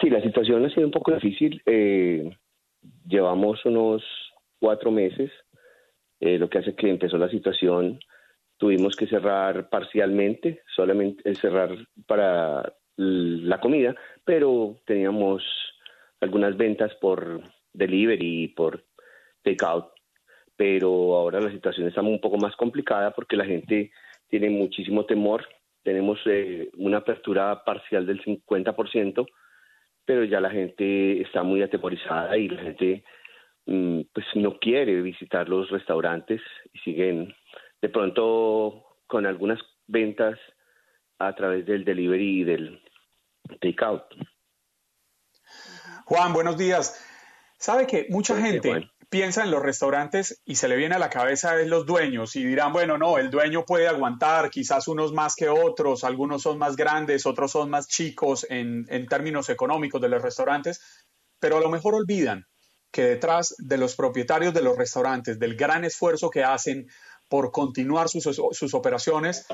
Sí, la situación ha sido un poco difícil. Eh, llevamos unos cuatro meses, eh, lo que hace que empezó la situación. Tuvimos que cerrar parcialmente, solamente eh, cerrar para la comida, pero teníamos algunas ventas por delivery y por takeout. Pero ahora la situación está un poco más complicada porque la gente tiene muchísimo temor. Tenemos eh, una apertura parcial del 50%, pero ya la gente está muy atemorizada y la gente mm, pues no quiere visitar los restaurantes y siguen de pronto con algunas ventas a través del delivery y del takeout. Juan, buenos días. Sabe que mucha gente. Piensa en los restaurantes y se le viene a la cabeza es los dueños y dirán, bueno, no, el dueño puede aguantar, quizás unos más que otros, algunos son más grandes, otros son más chicos en, en términos económicos de los restaurantes, pero a lo mejor olvidan que detrás de los propietarios de los restaurantes, del gran esfuerzo que hacen por continuar sus, sus operaciones,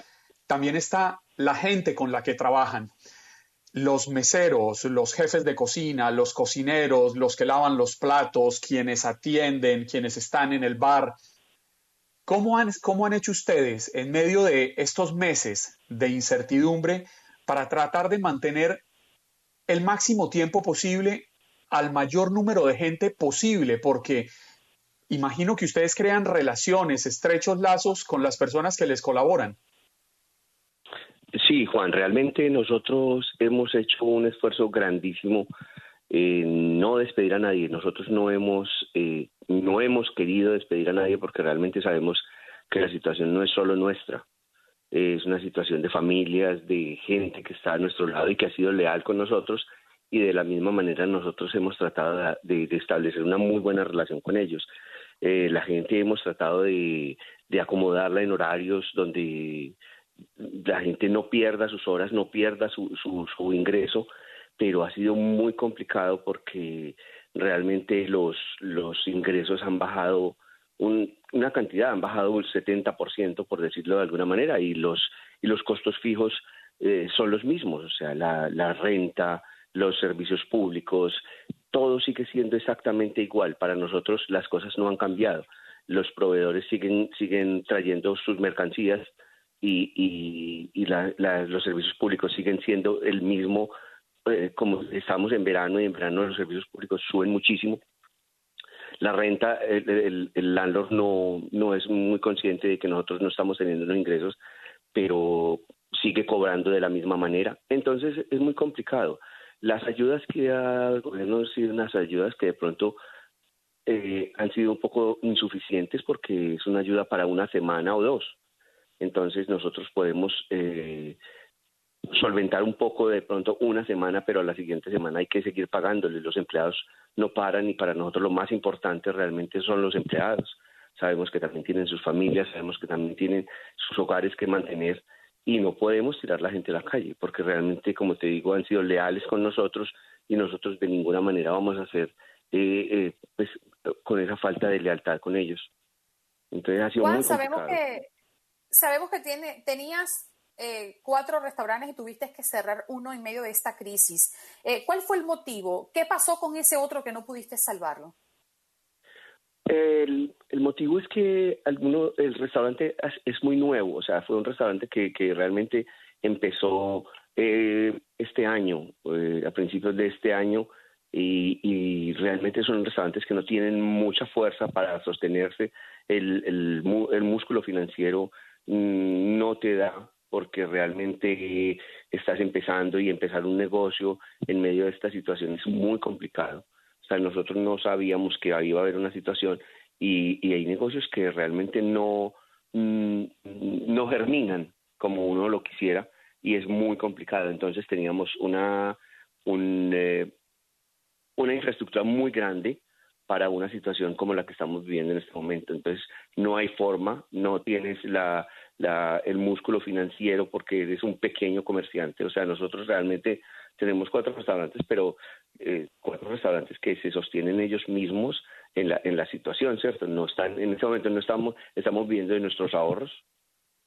también está la gente con la que trabajan los meseros, los jefes de cocina, los cocineros, los que lavan los platos, quienes atienden, quienes están en el bar. ¿Cómo han, cómo han hecho ustedes en medio de estos meses de incertidumbre para tratar de mantener el máximo tiempo posible al mayor número de gente posible? Porque imagino que ustedes crean relaciones, estrechos lazos con las personas que les colaboran. Sí, Juan, realmente nosotros hemos hecho un esfuerzo grandísimo en no despedir a nadie. Nosotros no hemos, eh, no hemos querido despedir a nadie porque realmente sabemos que la situación no es solo nuestra. Es una situación de familias, de gente que está a nuestro lado y que ha sido leal con nosotros y de la misma manera nosotros hemos tratado de, de establecer una muy buena relación con ellos. Eh, la gente hemos tratado de, de acomodarla en horarios donde la gente no pierda sus horas, no pierda su, su, su ingreso, pero ha sido muy complicado porque realmente los, los ingresos han bajado un, una cantidad, han bajado un 70%, por decirlo de alguna manera, y los, y los costos fijos eh, son los mismos, o sea, la, la renta, los servicios públicos, todo sigue siendo exactamente igual. Para nosotros las cosas no han cambiado. Los proveedores siguen, siguen trayendo sus mercancías, y, y, y la, la, los servicios públicos siguen siendo el mismo, eh, como estamos en verano y en verano los servicios públicos suben muchísimo. La renta, el, landlord no, no es muy consciente de que nosotros no estamos teniendo los ingresos, pero sigue cobrando de la misma manera. Entonces es muy complicado. Las ayudas que da el gobierno han sido unas ayudas que de pronto eh, han sido un poco insuficientes porque es una ayuda para una semana o dos entonces nosotros podemos eh, solventar un poco de pronto una semana, pero a la siguiente semana hay que seguir pagándole. Los empleados no paran y para nosotros lo más importante realmente son los empleados. Sabemos que también tienen sus familias, sabemos que también tienen sus hogares que mantener y no podemos tirar la gente a la calle porque realmente, como te digo, han sido leales con nosotros y nosotros de ninguna manera vamos a hacer eh, eh, pues, con esa falta de lealtad con ellos. Entonces ha sido Juan, muy sabemos que sabemos que tiene, tenías eh, cuatro restaurantes y tuviste que cerrar uno en medio de esta crisis. Eh, ¿Cuál fue el motivo? ¿Qué pasó con ese otro que no pudiste salvarlo? El, el motivo es que alguno, el restaurante es, muy nuevo, o sea, fue un restaurante que, que realmente empezó eh, este año, eh, a principios de este año, y, y, realmente son restaurantes que no tienen mucha fuerza para sostenerse. El, el, el músculo financiero no te da porque realmente estás empezando y empezar un negocio en medio de esta situación es muy complicado. O sea, nosotros no sabíamos que iba a haber una situación y, y hay negocios que realmente no, mmm, no germinan como uno lo quisiera y es muy complicado. Entonces teníamos una, un, eh, una infraestructura muy grande para una situación como la que estamos viviendo en este momento. Entonces, no hay forma, no tienes la, la, el músculo financiero porque eres un pequeño comerciante. O sea, nosotros realmente tenemos cuatro restaurantes, pero eh, cuatro restaurantes que se sostienen ellos mismos en la, en la situación, ¿cierto? No están, en este momento no estamos, estamos viviendo de nuestros ahorros,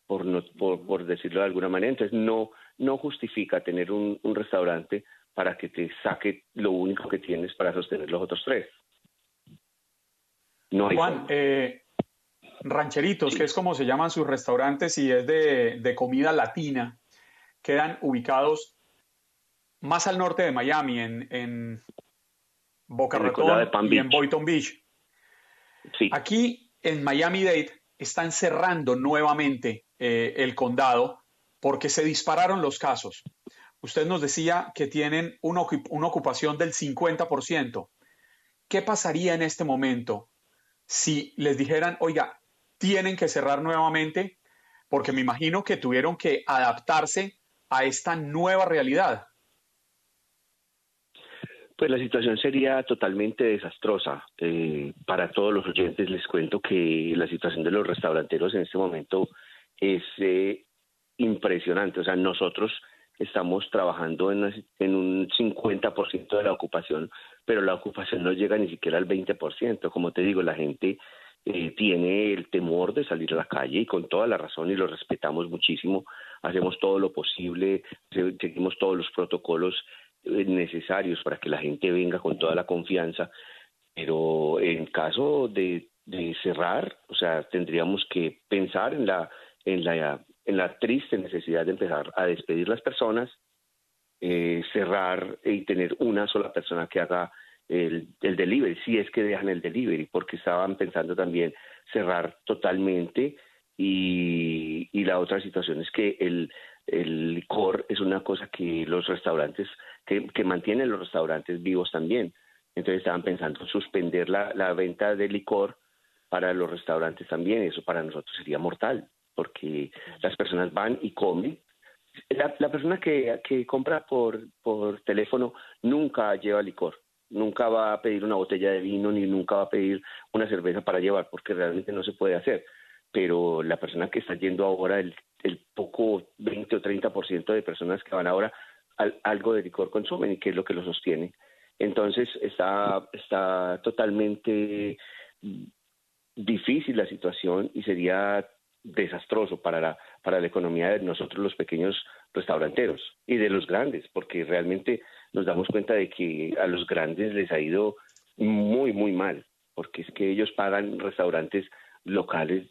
por, no, por, por decirlo de alguna manera. Entonces, no, no justifica tener un, un restaurante para que te saque lo único que tienes para sostener los otros tres. No hay Juan, eh, Rancheritos, sí. que es como se llaman sus restaurantes y es de, de comida latina, quedan ubicados más al norte de Miami, en, en Boca Raton y en Boynton Beach. Sí. Aquí en Miami-Dade están cerrando nuevamente eh, el condado porque se dispararon los casos. Usted nos decía que tienen una, una ocupación del 50%. ¿Qué pasaría en este momento si les dijeran, oiga, tienen que cerrar nuevamente? Porque me imagino que tuvieron que adaptarse a esta nueva realidad. Pues la situación sería totalmente desastrosa. Eh, para todos los oyentes les cuento que la situación de los restauranteros en este momento es eh, impresionante. O sea, nosotros estamos trabajando en, un 50% de la ocupación, pero la ocupación no llega ni siquiera al 20%. Como te digo, la gente eh, tiene el temor de salir a la calle y con toda la razón y lo respetamos muchísimo. Hacemos todo lo posible, se- seguimos todos los protocolos eh, necesarios para que la gente venga con toda la confianza, pero en caso de, de cerrar, o sea, tendríamos que pensar en la, en la, en la triste necesidad de empezar a despedir las personas, eh, cerrar y tener una sola persona que haga el, el delivery, si es que dejan el delivery, porque estaban pensando también cerrar totalmente y, la otra situación es que el, licor es una cosa que los restaurantes, que, que mantienen los restaurantes vivos también. Entonces estaban pensando suspender la venta de licor para los restaurantes también. Eso para nosotros sería mortal, porque las personas van y comen. La, la persona que, que compra por, por teléfono nunca lleva licor, nunca va a pedir una botella de vino ni nunca va a pedir una cerveza para llevar, porque realmente no se puede hacer. Pero la persona que está yendo ahora, el, el poco 20 o 30% de personas que van ahora, al- algo de licor consumen y que es lo que lo sostiene. Entonces está, está totalmente difícil la situación y sería desastroso para la, para la economía de nosotros los pequeños restauranteros y de los grandes, porque realmente nos damos cuenta de que a los grandes les ha ido muy, muy mal, porque es que ellos pagan restaurantes locales.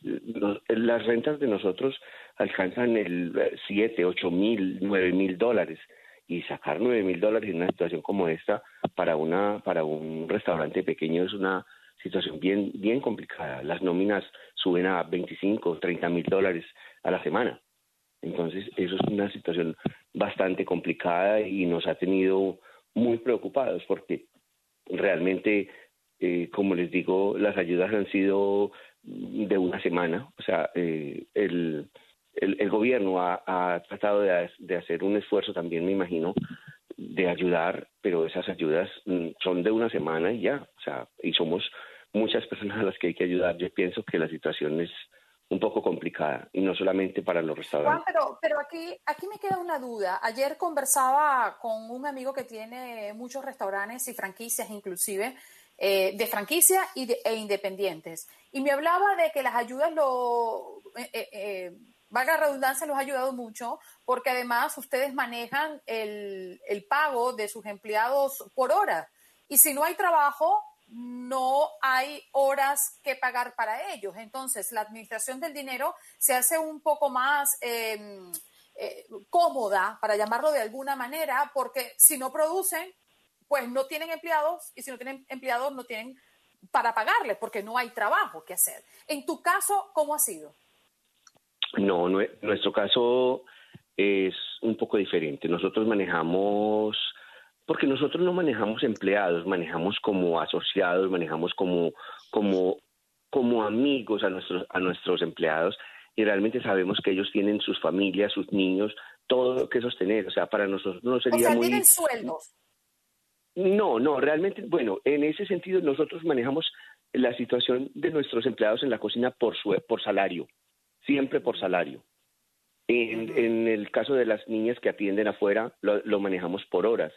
Las rentas de nosotros alcanzan el 7, 8 mil, 9 mil dólares y sacar 9 mil dólares en una situación como esta para una para un restaurante pequeño es una situación bien bien complicada. Las nóminas suben a 25 30 mil dólares a la semana. Entonces eso es una situación bastante complicada y nos ha tenido muy preocupados porque realmente eh, como les digo las ayudas han sido de una semana. O sea eh, el el, el gobierno ha, ha tratado de, de hacer un esfuerzo también, me imagino, de ayudar, pero esas ayudas mm, son de una semana y ya, o sea, y somos muchas personas a las que hay que ayudar. Yo pienso que la situación es un poco complicada y no solamente para los Juan, restaurantes. pero, pero aquí, aquí me queda una duda. Ayer conversaba con un amigo que tiene muchos restaurantes y franquicias inclusive, eh, de franquicia y de- e independientes. Y me hablaba de que las ayudas lo... eh, eh, eh, valga la redundancia, los ha ayudado mucho, porque además ustedes manejan el, el pago de sus empleados por hora. Y si no hay trabajo, no hay horas que pagar para ellos. Entonces, la administración del dinero se hace un poco más eh, eh, cómoda, para llamarlo de alguna manera, porque si no producen, pues no tienen empleados y si no tienen empleados no tienen para pagarles porque no hay trabajo que hacer. En tu caso, ¿cómo ha sido? No, nue- nuestro caso es un poco diferente. Nosotros manejamos, porque nosotros no manejamos empleados, manejamos como asociados, manejamos como, como, como amigos a nuestros, a nuestros empleados y realmente sabemos que ellos tienen sus familias, sus niños, todo lo que sostener. O sea, para nosotros no O sería sea, muy... tienen sueldos. No, no, realmente, bueno, en ese sentido nosotros manejamos la situación de nuestros empleados en la cocina por, su, por salario, siempre por salario. En, en el caso de las niñas que atienden afuera, lo, lo manejamos por horas.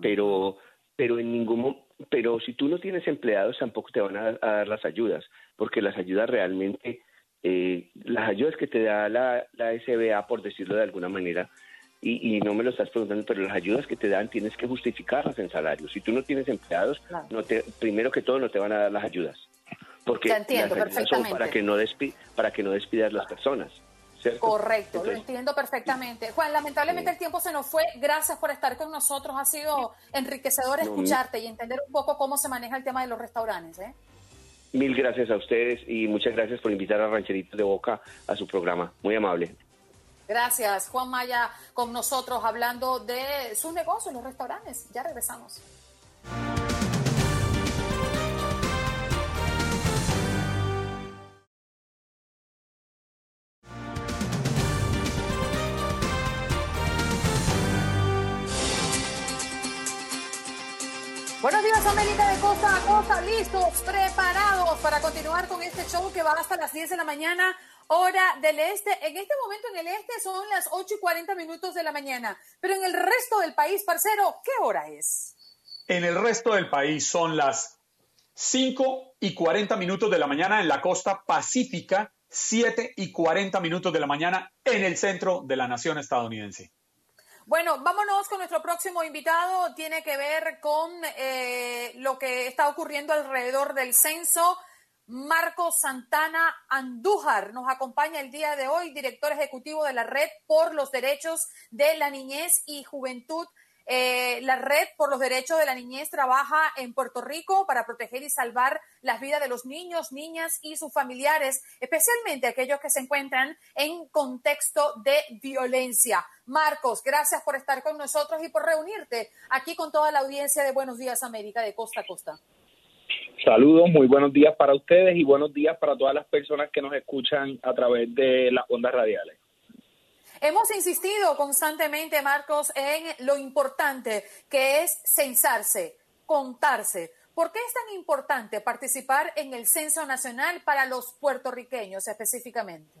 Pero, pero en ningún pero si tú no tienes empleados tampoco te van a, a dar las ayudas, porque las ayudas realmente, eh, las ayudas que te da la, la SBA, por decirlo de alguna manera, y, y no me lo estás preguntando, pero las ayudas que te dan tienes que justificarlas en salario. Si tú no tienes empleados, no te, primero que todo no te van a dar las ayudas. Porque entiendo las son para que no despi- para que no despidas las personas. ¿cierto? Correcto, lo entiendo perfectamente. Juan, lamentablemente el tiempo se nos fue. Gracias por estar con nosotros. Ha sido enriquecedor No, escucharte y entender un poco cómo se maneja el tema de los restaurantes. ¿eh? Mil gracias a ustedes y muchas gracias por invitar a Rancheritos de Boca a su programa. Muy amable. Gracias, Juan Maya, con nosotros hablando de sus negocios, los restaurantes. Ya regresamos. América de costa a costa, listos, preparados para continuar con este show que va hasta las 10 de la mañana, hora del este. En este momento en el este son las 8 y 40 minutos de la mañana, pero en el resto del país, parcero, ¿qué hora es? En el resto del país son las 5 y 40 minutos de la mañana en la costa pacífica, 7 y 40 minutos de la mañana en el centro de la nación estadounidense. Bueno, vámonos con nuestro próximo invitado. Tiene que ver con eh, lo que está ocurriendo alrededor del censo. Marco Santana Andújar nos acompaña el día de hoy, director ejecutivo de la Red por los Derechos de la Niñez y Juventud. Eh, la Red por los Derechos de la Niñez trabaja en Puerto Rico para proteger y salvar las vidas de los niños, niñas y sus familiares, especialmente aquellos que se encuentran en contexto de violencia. Marcos, gracias por estar con nosotros y por reunirte aquí con toda la audiencia de Buenos Días América de costa a costa. Saludos, muy buenos días para ustedes y buenos días para todas las personas que nos escuchan a través de las ondas radiales. Hemos insistido constantemente, Marcos, en lo importante que es censarse, contarse. ¿Por qué es tan importante participar en el Censo Nacional para los puertorriqueños específicamente?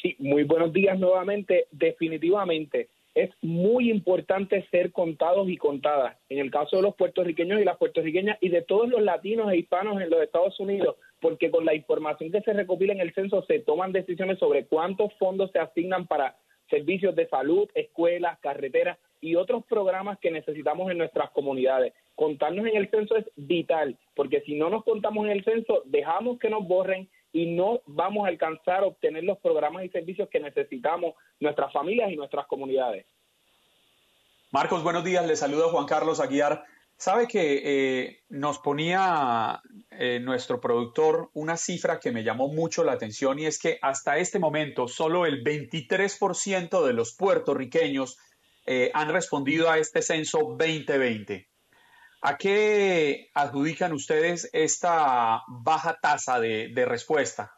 Sí, muy buenos días nuevamente. Definitivamente es muy importante ser contados y contadas. En el caso de los puertorriqueños y las puertorriqueñas y de todos los latinos e hispanos en los Estados Unidos, porque con la información que se recopila en el censo se toman decisiones sobre cuántos fondos se asignan para servicios de salud, escuelas, carreteras y otros programas que necesitamos en nuestras comunidades. Contarnos en el censo es vital, porque si no nos contamos en el censo, dejamos que nos borren y no vamos a alcanzar a obtener los programas y servicios que necesitamos nuestras familias y nuestras comunidades. Marcos, buenos días. Le saluda Juan Carlos Aguiar. Sabe que eh, nos ponía eh, nuestro productor una cifra que me llamó mucho la atención y es que hasta este momento solo el 23% de los puertorriqueños eh, han respondido a este censo 2020. ¿A qué adjudican ustedes esta baja tasa de, respuesta?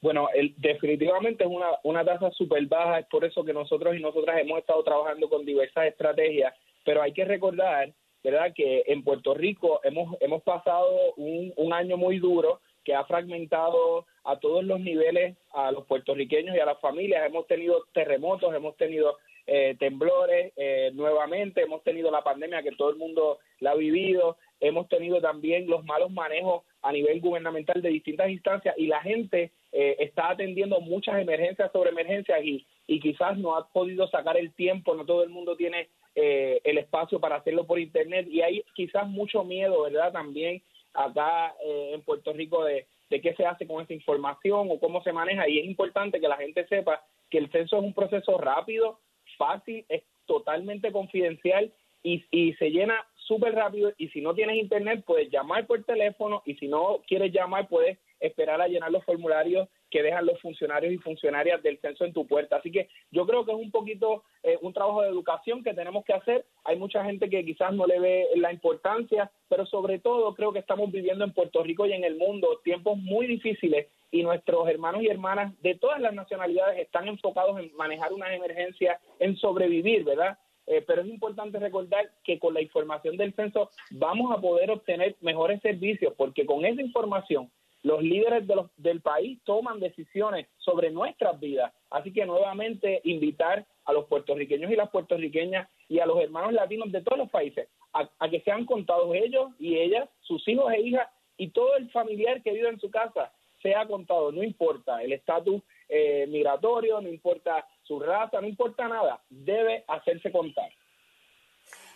Bueno, definitivamente es una, una tasa súper baja, es por eso que nosotros y nosotras hemos estado trabajando con diversas estrategias, pero hay que recordar, ¿verdad?, que en Puerto Rico hemos, hemos pasado un, un año muy duro que ha fragmentado a todos los niveles a los puertorriqueños y a las familias. Hemos tenido terremotos, hemos tenido eh, temblores eh, nuevamente, hemos tenido la pandemia que todo el mundo la ha vivido, hemos tenido también los malos manejos a nivel gubernamental de distintas instancias y la gente eh, está atendiendo muchas emergencias sobre emergencias y, y quizás no ha podido sacar el tiempo, no todo el mundo tiene eh, el espacio para hacerlo por internet y hay quizás mucho miedo, ¿verdad? También acá eh, en Puerto Rico de, de qué se hace con esta información o cómo se maneja y es importante que la gente sepa que el censo es un proceso rápido, fácil, es totalmente confidencial y, y se llena súper rápido y si no tienes internet puedes llamar por teléfono y si no quieres llamar puedes esperar a llenar los formularios que dejan los funcionarios y funcionarias del censo en tu puerta. Así que yo creo que es un poquito eh, un trabajo de educación que tenemos que hacer. Hay mucha gente que quizás no le ve la importancia, pero sobre todo creo que estamos viviendo en Puerto Rico y en el mundo tiempos muy difíciles y nuestros hermanos y hermanas de todas las nacionalidades están enfocados en manejar unas emergencias, en sobrevivir, ¿verdad? Eh, pero es importante recordar que con la información del censo vamos a poder obtener mejores servicios, porque con esa información los líderes de los, del país toman decisiones sobre nuestras vidas. Así que nuevamente invitar a los puertorriqueños y las puertorriqueñas y a los hermanos latinos de todos los países a, a que sean contados ellos y ellas, sus hijos e hijas y todo el familiar que vive en su casa sea contado, no importa el estatus eh, migratorio, no importa su raza, no importa nada, debe hacerse contar.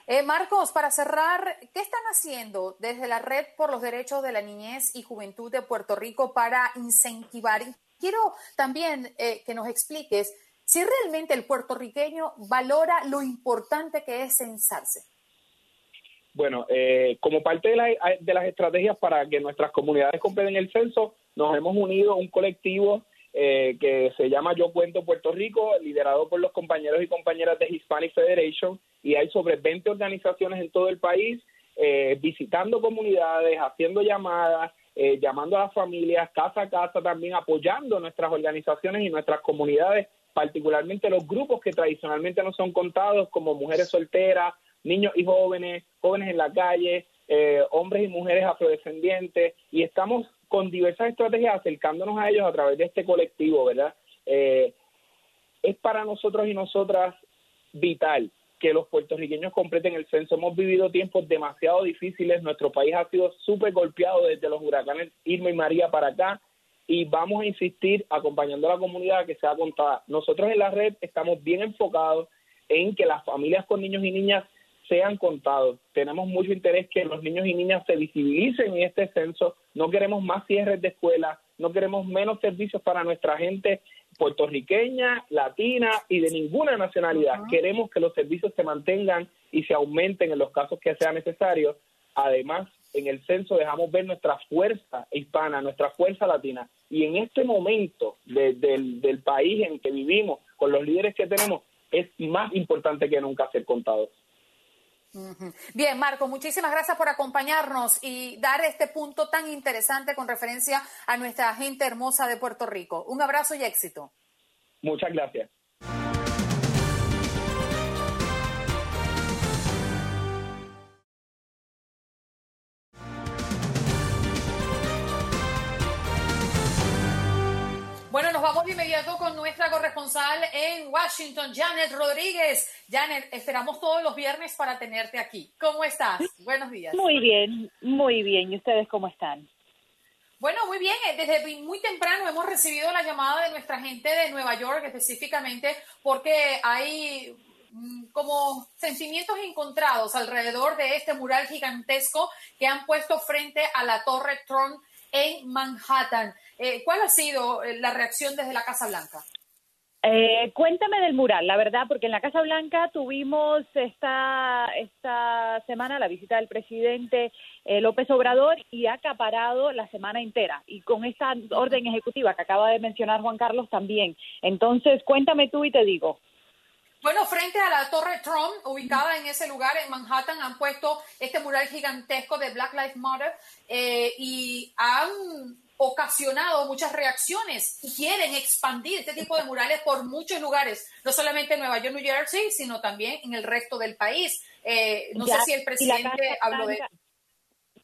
Eh, Marcos, para cerrar, ¿qué están haciendo desde la Red por los Derechos de la Niñez y Juventud de Puerto Rico para incentivar? Y quiero también eh, que nos expliques si realmente el puertorriqueño valora lo importante que es censarse. Bueno, eh, como parte de, la- de las estrategias para que nuestras comunidades completen el censo, nos hemos unido a un colectivo eh, que se llama Yo Cuento Puerto Rico, liderado por los compañeros y compañeras de Hispanic Federation, y hay sobre 20 organizaciones en todo el país eh, visitando comunidades, haciendo llamadas, eh, llamando a las familias, casa a casa también, apoyando nuestras organizaciones y nuestras comunidades, particularmente los grupos que tradicionalmente no son contados, como mujeres solteras, niños y jóvenes, jóvenes en la calle, eh, hombres y mujeres afrodescendientes, y estamos con diversas estrategias acercándonos a ellos a través de este colectivo, ¿verdad? Eh, es para nosotros y nosotras vital que los puertorriqueños completen el censo. Hemos vivido tiempos demasiado difíciles, nuestro país ha sido súper golpeado desde los huracanes Irma y María para acá y vamos a insistir acompañando a la comunidad que sea contada. Nosotros en la red estamos bien enfocados en que las familias con niños y niñas sean contados. Tenemos mucho interés que los niños y niñas se visibilicen en este censo. No queremos más cierres de escuelas, no queremos menos servicios para nuestra gente puertorriqueña, latina y de ninguna nacionalidad. Queremos que los servicios se mantengan y se aumenten en los casos que sea necesario. Además, en el censo dejamos ver nuestra fuerza hispana, nuestra fuerza latina. Y en este momento de- del, del país en que vivimos, con los líderes que tenemos, es más importante que nunca ser contados. Bien, Marco, muchísimas gracias por acompañarnos y dar este punto tan interesante con referencia a nuestra gente hermosa de Puerto Rico. Un abrazo y éxito. Muchas gracias. Inmediato con nuestra corresponsal en Washington, Janet Rodríguez. Janet, esperamos todos los viernes para tenerte aquí. ¿Cómo estás? Buenos días. Muy bien, muy bien. ¿Y ustedes cómo están? Bueno, muy bien. Eh, Desde muy temprano hemos recibido la llamada de nuestra gente de Nueva York, específicamente porque hay mm, como sentimientos encontrados alrededor de este mural gigantesco que han puesto frente a la Torre Trump en Manhattan. Eh, ¿Cuál ha sido eh, la reacción desde la Casa Blanca? Eh, cuéntame del mural, la verdad, porque en la Casa Blanca tuvimos esta, esta semana la visita del presidente eh, López Obrador y ha acaparado la semana entera. Y con esta orden ejecutiva que acaba de mencionar Juan Carlos también. Entonces, cuéntame tú y te digo. Bueno, frente a la Torre Trump, ubicada en ese lugar en Manhattan, han puesto este mural gigantesco de Black Lives Matter eh, y han ocasionado muchas reacciones y quieren expandir este tipo de murales por muchos lugares, no solamente en Nueva York, New Jersey, sino también en el resto del país. Eh, no Ya, sé si el presidente habló de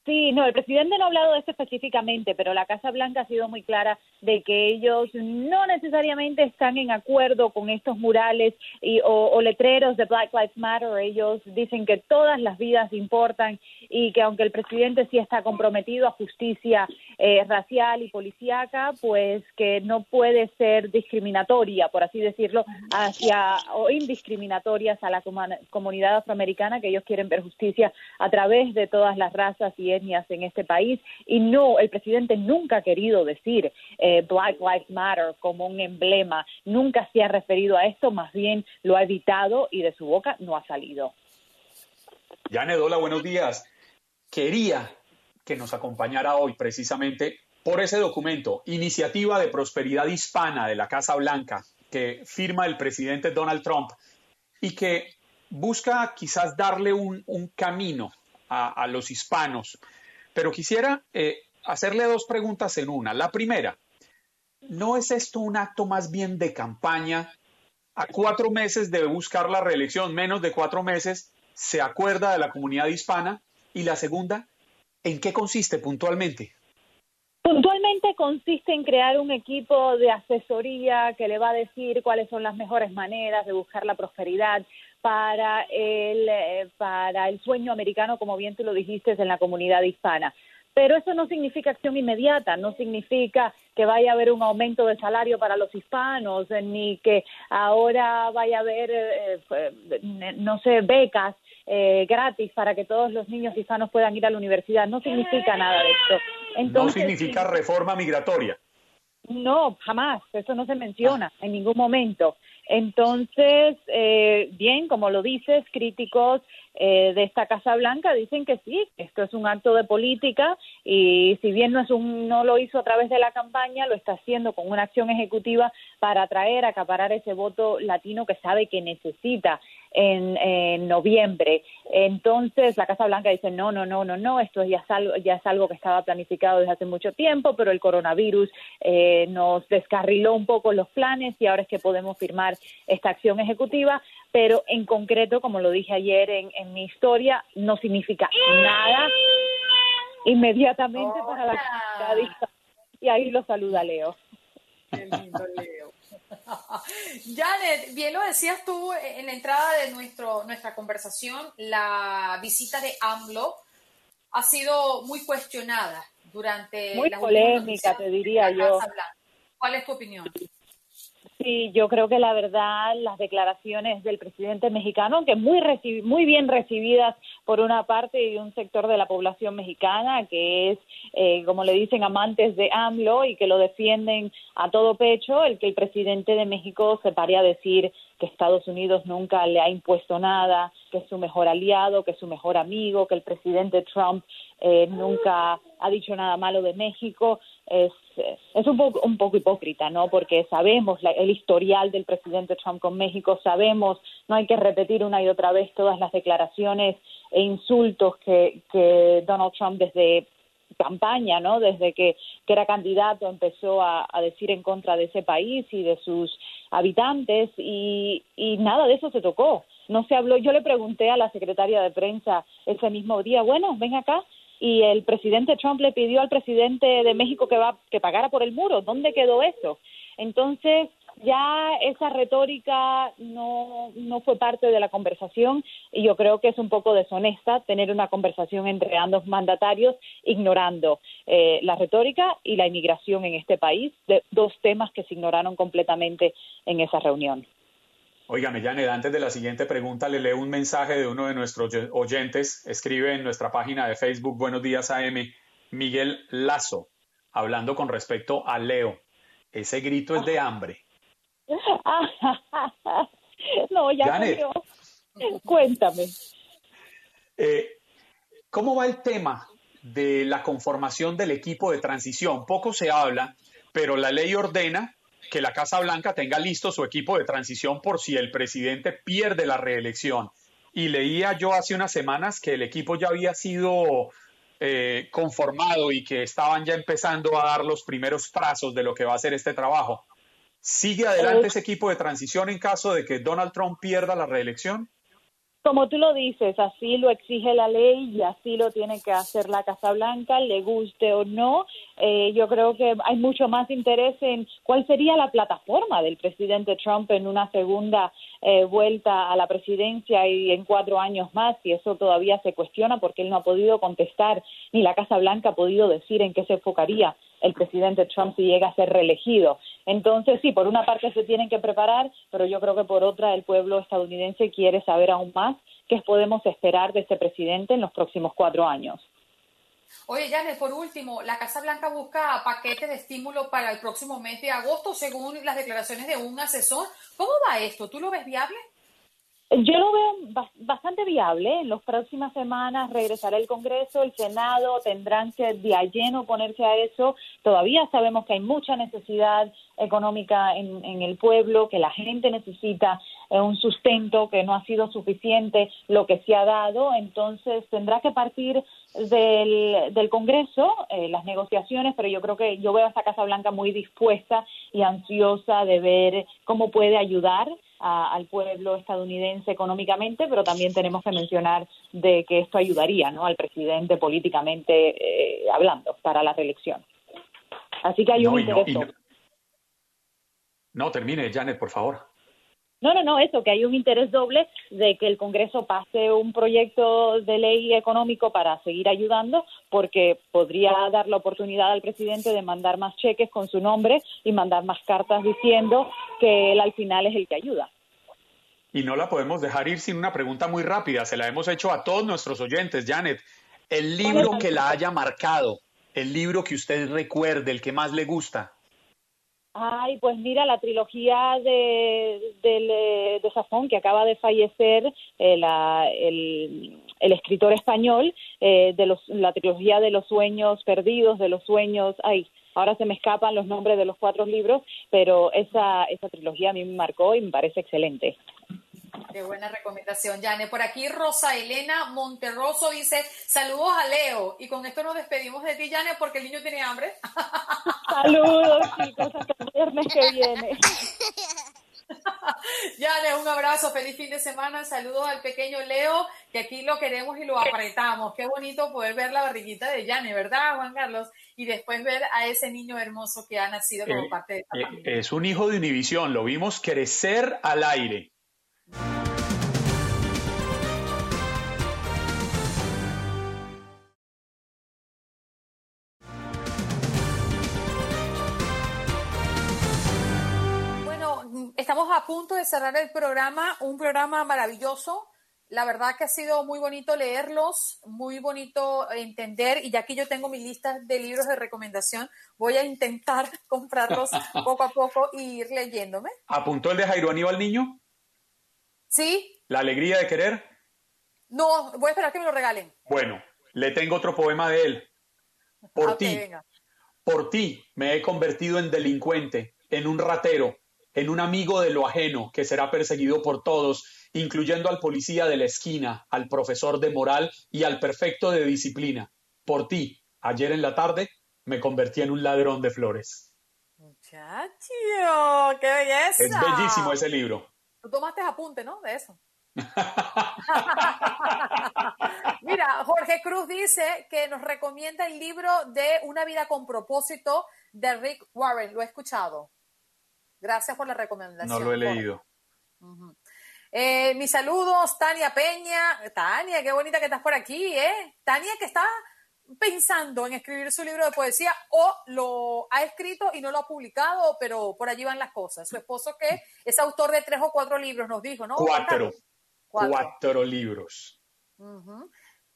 Sí, no, el presidente no ha hablado de esto específicamente, pero la Casa Blanca ha sido muy clara de que ellos no necesariamente están en acuerdo con estos murales y, o, letreros de Black Lives Matter. Ellos dicen que todas las vidas importan y que aunque el presidente sí está comprometido a justicia eh, racial y policíaca, pues que no puede ser discriminatoria, por así decirlo, hacia o indiscriminatorias a la comun- comunidad afroamericana, que ellos quieren ver justicia a través de todas las razas y en este país. Y no, el presidente nunca ha querido decir eh, Black Lives Matter como un emblema, nunca se ha referido a esto, más bien lo ha evitado y de su boca no ha salido. Janet, hola, buenos días. Quería que nos acompañara hoy precisamente por ese documento, Iniciativa de Prosperidad Hispana de la Casa Blanca, que firma el presidente Donald Trump y que busca quizás darle un, un camino a, los hispanos. Pero quisiera eh, hacerle dos preguntas en una. La primera, ¿no es esto un acto más bien de campaña? A cuatro meses de buscar la reelección, menos de cuatro meses, se acuerda de la comunidad hispana. Y la segunda, ¿en qué consiste puntualmente? Puntualmente consiste en crear un equipo de asesoría que le va a decir cuáles son las mejores maneras de buscar la prosperidad para el, eh, para el sueño americano, como bien tú lo dijiste, en la comunidad hispana. Pero eso no significa acción inmediata, no significa que vaya a haber un aumento de salario para los hispanos, eh, ni que ahora vaya a haber, eh, no sé, becas eh, gratis para que todos los niños hispanos puedan ir a la universidad. No significa nada de esto. no significa reforma migratoria. no, jamás, eso no se menciona en ningún momento. Entonces, eh, bien, como lo dices, críticos eh, de esta Casa Blanca dicen que sí, esto es un acto de política y si bien no es un, no lo hizo a través de la campaña, lo está haciendo con una acción ejecutiva para atraer, acaparar ese voto latino que sabe que necesita en, en noviembre. Entonces, la Casa Blanca dice, no, no, no, no, no, esto ya es algo, ya es algo que estaba planificado desde hace mucho tiempo, pero el coronavirus eh, nos descarriló un poco los planes y ahora es que podemos firmar esta acción ejecutiva pero en concreto, como lo dije ayer en, en mi historia, no significa nada inmediatamente para la. Y ahí lo saluda Leo. Janet, bien lo decías tú en la entrada de nuestro, nuestra conversación, la visita de AMLO ha sido muy cuestionada durante Muy últimas polémica, te diría la yo. Blanca. ¿Cuál es tu opinión? Sí, yo creo que la verdad, las declaraciones del presidente mexicano, que muy muy bien recibidas por una parte y un sector de la población mexicana, que es, eh, como le dicen, amantes de AMLO y que lo defienden a todo pecho, el que el presidente de México se pare a decir que Estados Unidos nunca le ha impuesto nada, que es su mejor aliado, que es su mejor amigo, que el presidente Trump eh, nunca ha dicho nada malo de México, es, es un, poco, un poco hipócrita, ¿no? Porque sabemos la- el historial del presidente Trump con México, sabemos, no hay que repetir una y otra vez todas las declaraciones e insultos que, que Donald Trump desde campaña, ¿no? Desde que, que era candidato empezó a, a decir en contra de ese país y de sus habitantes y, y nada de eso se tocó. No se habló. Yo le pregunté a la secretaria de prensa ese mismo día, bueno, ven acá. Y el presidente Trump le pidió al presidente de México que va que pagara por el muro. ¿Dónde quedó eso? Entonces ya esa retórica no, no fue parte de la conversación y yo creo que es un poco deshonesta tener una conversación entre ambos mandatarios ignorando eh, la retórica y la inmigración en este país, de, dos temas que se ignoraron completamente en esa reunión. Óigame, Janet, antes de la siguiente pregunta, le leo un mensaje de uno de nuestros oy- oyentes. Escribe en nuestra página de Facebook, Buenos Días AM, Miguel Lazo, hablando con respecto a Leo. Ese grito es de hambre. no, ya Janet. murió. Cuéntame. Eh, ¿Cómo va el tema de la conformación del equipo de transición? Poco se habla, pero la ley ordena que la Casa Blanca tenga listo su equipo de transición por si el presidente pierde la reelección. Y leía yo hace unas semanas que el equipo ya había sido eh, conformado y que estaban ya empezando a dar los primeros trazos de lo que va a ser este trabajo. ¿Sigue adelante Eh, ese equipo de transición en caso de que Donald Trump pierda la reelección? Como tú lo dices, así lo exige la ley y así lo tiene que hacer la Casa Blanca, le guste o no. Eh, yo creo que hay mucho más interés en cuál sería la plataforma del presidente Trump en una segunda eh, vuelta a la presidencia y en cuatro años más, y eso todavía se cuestiona porque él no ha podido contestar ni la Casa Blanca ha podido decir en qué se enfocaría el presidente Trump si llega a ser reelegido. Entonces, sí, por una parte se tienen que preparar, pero yo creo que por otra el pueblo estadounidense quiere saber aún más qué podemos esperar de este presidente en los próximos cuatro años. Oye, Janet, por último, la Casa Blanca busca paquetes de estímulo para el próximo mes de agosto, según las declaraciones de un asesor. ¿Cómo va esto? ¿Tú lo ves viable? Yo lo veo ba- bastante viable. En las próximas semanas regresará el Congreso, el Senado, tendrán que de a lleno ponerse a eso. Todavía sabemos que hay mucha necesidad económica en, el pueblo, que la gente necesita un sustento, que no ha sido suficiente lo que se ha dado. Entonces tendrá que partir del, del Congreso eh, las negociaciones, pero yo creo que yo veo a esta Casa Blanca muy dispuesta y ansiosa de ver cómo puede ayudar a- al pueblo estadounidense económicamente, pero también tenemos que mencionar de que esto ayudaría ¿no? al presidente políticamente eh, hablando para la reelección. Así que hay un No, interés. no, termine, Janet, por favor. No, no, no, eso, que hay un interés doble de que el Congreso pase un proyecto de ley económico para seguir ayudando, porque podría dar la oportunidad al presidente de mandar más cheques con su nombre y mandar más cartas diciendo que él al final es el que ayuda. Y no la podemos dejar ir sin una pregunta muy rápida. Se la hemos hecho a todos nuestros oyentes, Janet. El libro que la haya marcado, el libro que usted recuerde, el que más le gusta. Ay, pues mira, la trilogía de, eh, de Safón, que acaba de fallecer, eh, la- el, el escritor español, eh, de los, la trilogía de los sueños perdidos, de los sueños, ay, ahora se me escapan los nombres de los cuatro libros, pero esa, esa trilogía a mí me marcó y me parece excelente. Qué buena recomendación, Janet. Por aquí Rosa Elena Monterroso dice, saludos a Leo. Y con esto nos despedimos de ti, Janet, porque el niño tiene hambre. Saludos, chicos, hasta el viernes que viene. Yane, un abrazo, feliz fin de semana, saludos al pequeño Leo, que aquí lo queremos y lo apretamos. Qué bonito poder ver la barriguita de Yane, ¿verdad, Juan Carlos? Y después ver a ese niño hermoso que ha nacido como Eh, parte de esta eh, familia. es un hijo de Univisión, lo vimos crecer al aire. Bueno, estamos a punto de cerrar el programa, un programa maravilloso. La verdad que ha sido muy bonito leerlos, muy bonito entender, y ya que yo tengo mi lista de libros de recomendación, voy a intentar comprarlos poco a poco y ir leyéndome. ¿Apuntó el de Jairo Aníbal Niño? ¿Sí? ¿La alegría de querer? No, voy a esperar que me lo regalen. Bueno, le tengo otro poema de él. Por Ok, ti, venga. por ti me he convertido en delincuente, en un ratero, en un amigo de lo ajeno que será perseguido por todos, incluyendo al policía de la esquina, al profesor de moral y al perfecto de disciplina. Por ti, ayer en la tarde, me convertí en un ladrón de flores. Muchacho, qué belleza. Es bellísimo ese libro. Tú tomaste apunte, ¿no? De eso. Mira, Jorge Cruz dice que nos recomienda el libro de Una vida con propósito de Rick Warren. Lo he escuchado. Gracias por la recomendación. No lo he leído. Eh, mis saludos, Tania Peña. Tania, qué bonita que estás por aquí, ¿eh? Tania que está pensando en escribir su libro de poesía o lo ha escrito y no lo ha publicado, pero por allí van las cosas. Su esposo que es autor de tres o cuatro libros, nos dijo, ¿no? Cuatro. Cuatro. Cuatro libros.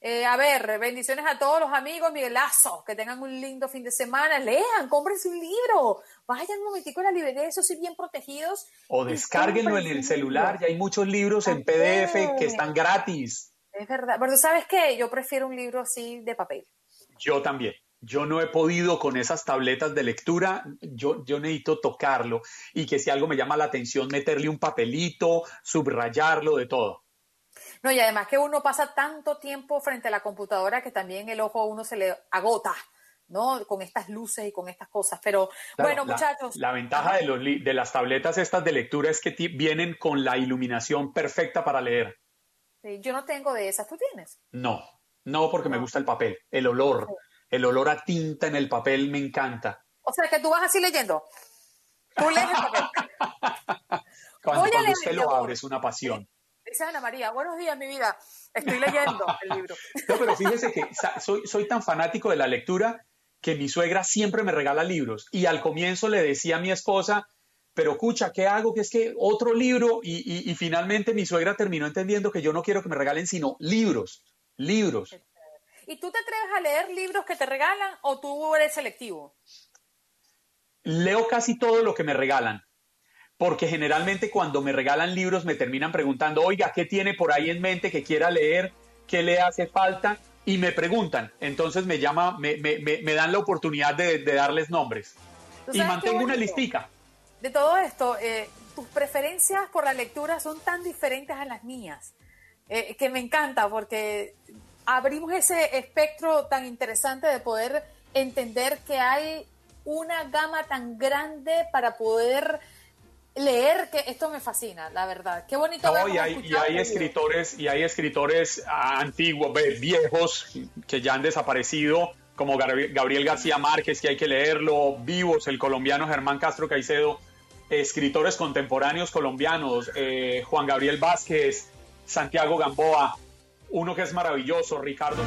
Eh, a ver, bendiciones a todos los amigos, Miguelazo, que tengan un lindo fin de semana, lean, cómprense un libro, vayan un momentico a la librería, eso sí, bien protegidos. O descárguenlo en el celular, ya hay muchos libros en PDF que están gratis. Es verdad, pero ¿sabes qué? Yo prefiero un libro así de papel. Yo también. Yo no he podido con esas tabletas de lectura, yo, yo necesito tocarlo y que si algo me llama la atención, meterle un papelito, subrayarlo, de todo. No, y además que uno pasa tanto tiempo frente a la computadora que también el ojo a uno se le agota, ¿no? Con estas luces y con estas cosas. Pero Claro, bueno, la- muchachos. La ventaja de, los, de las tabletas estas de lectura es que vienen con la iluminación perfecta para leer. Sí, yo no tengo de esas, ¿tú tienes? No, no porque me gusta el papel, el olor, el olor a tinta en el papel me encanta. O sea, que tú vas así leyendo. Tú lees el papel. Cuando, Voy usted lo abre es una pasión. Dice Ana María, buenos días, mi vida. Estoy leyendo el libro. No, pero fíjese que soy, soy tan fanático de la lectura que mi suegra siempre me regala libros. Y al comienzo le decía a mi esposa, pero escucha, ¿qué hago? Que es que otro libro. Y, y- y finalmente mi suegra terminó entendiendo que yo no quiero que me regalen sino libros, libros. ¿Y tú te atreves a leer libros que te regalan o tú eres selectivo? Leo casi todo lo que me regalan. Porque generalmente cuando me regalan libros me terminan preguntando, oiga, ¿qué tiene por ahí en mente que quiera leer? ¿Qué le hace falta? Y me preguntan. Entonces me llama, me, me- me- me dan la oportunidad de, de darles nombres. ¿Tú Y mantengo una listica. De todo esto, eh, tus preferencias por la lectura son tan diferentes a las mías, eh, que me encanta porque abrimos ese espectro tan interesante de poder entender que hay una gama tan grande para poder leer que esto me fascina, la verdad. Qué bonito No, y hay, y hay escritores, y hay escritores ah, antiguos, viejos, que ya han desaparecido, como Gabriel García Márquez, que hay que leerlo, vivos, el colombiano Germán Castro Caicedo, escritores contemporáneos colombianos, eh, Juan Gabriel Vázquez, Santiago Gamboa, uno que es maravilloso, Ricardo.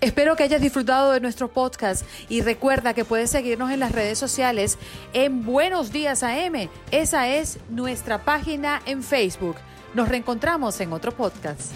Espero que hayas disfrutado de nuestro podcast y recuerda que puedes seguirnos en las redes sociales en Buenos Días AM. Esa es nuestra página en Facebook. Nos reencontramos en otro podcast.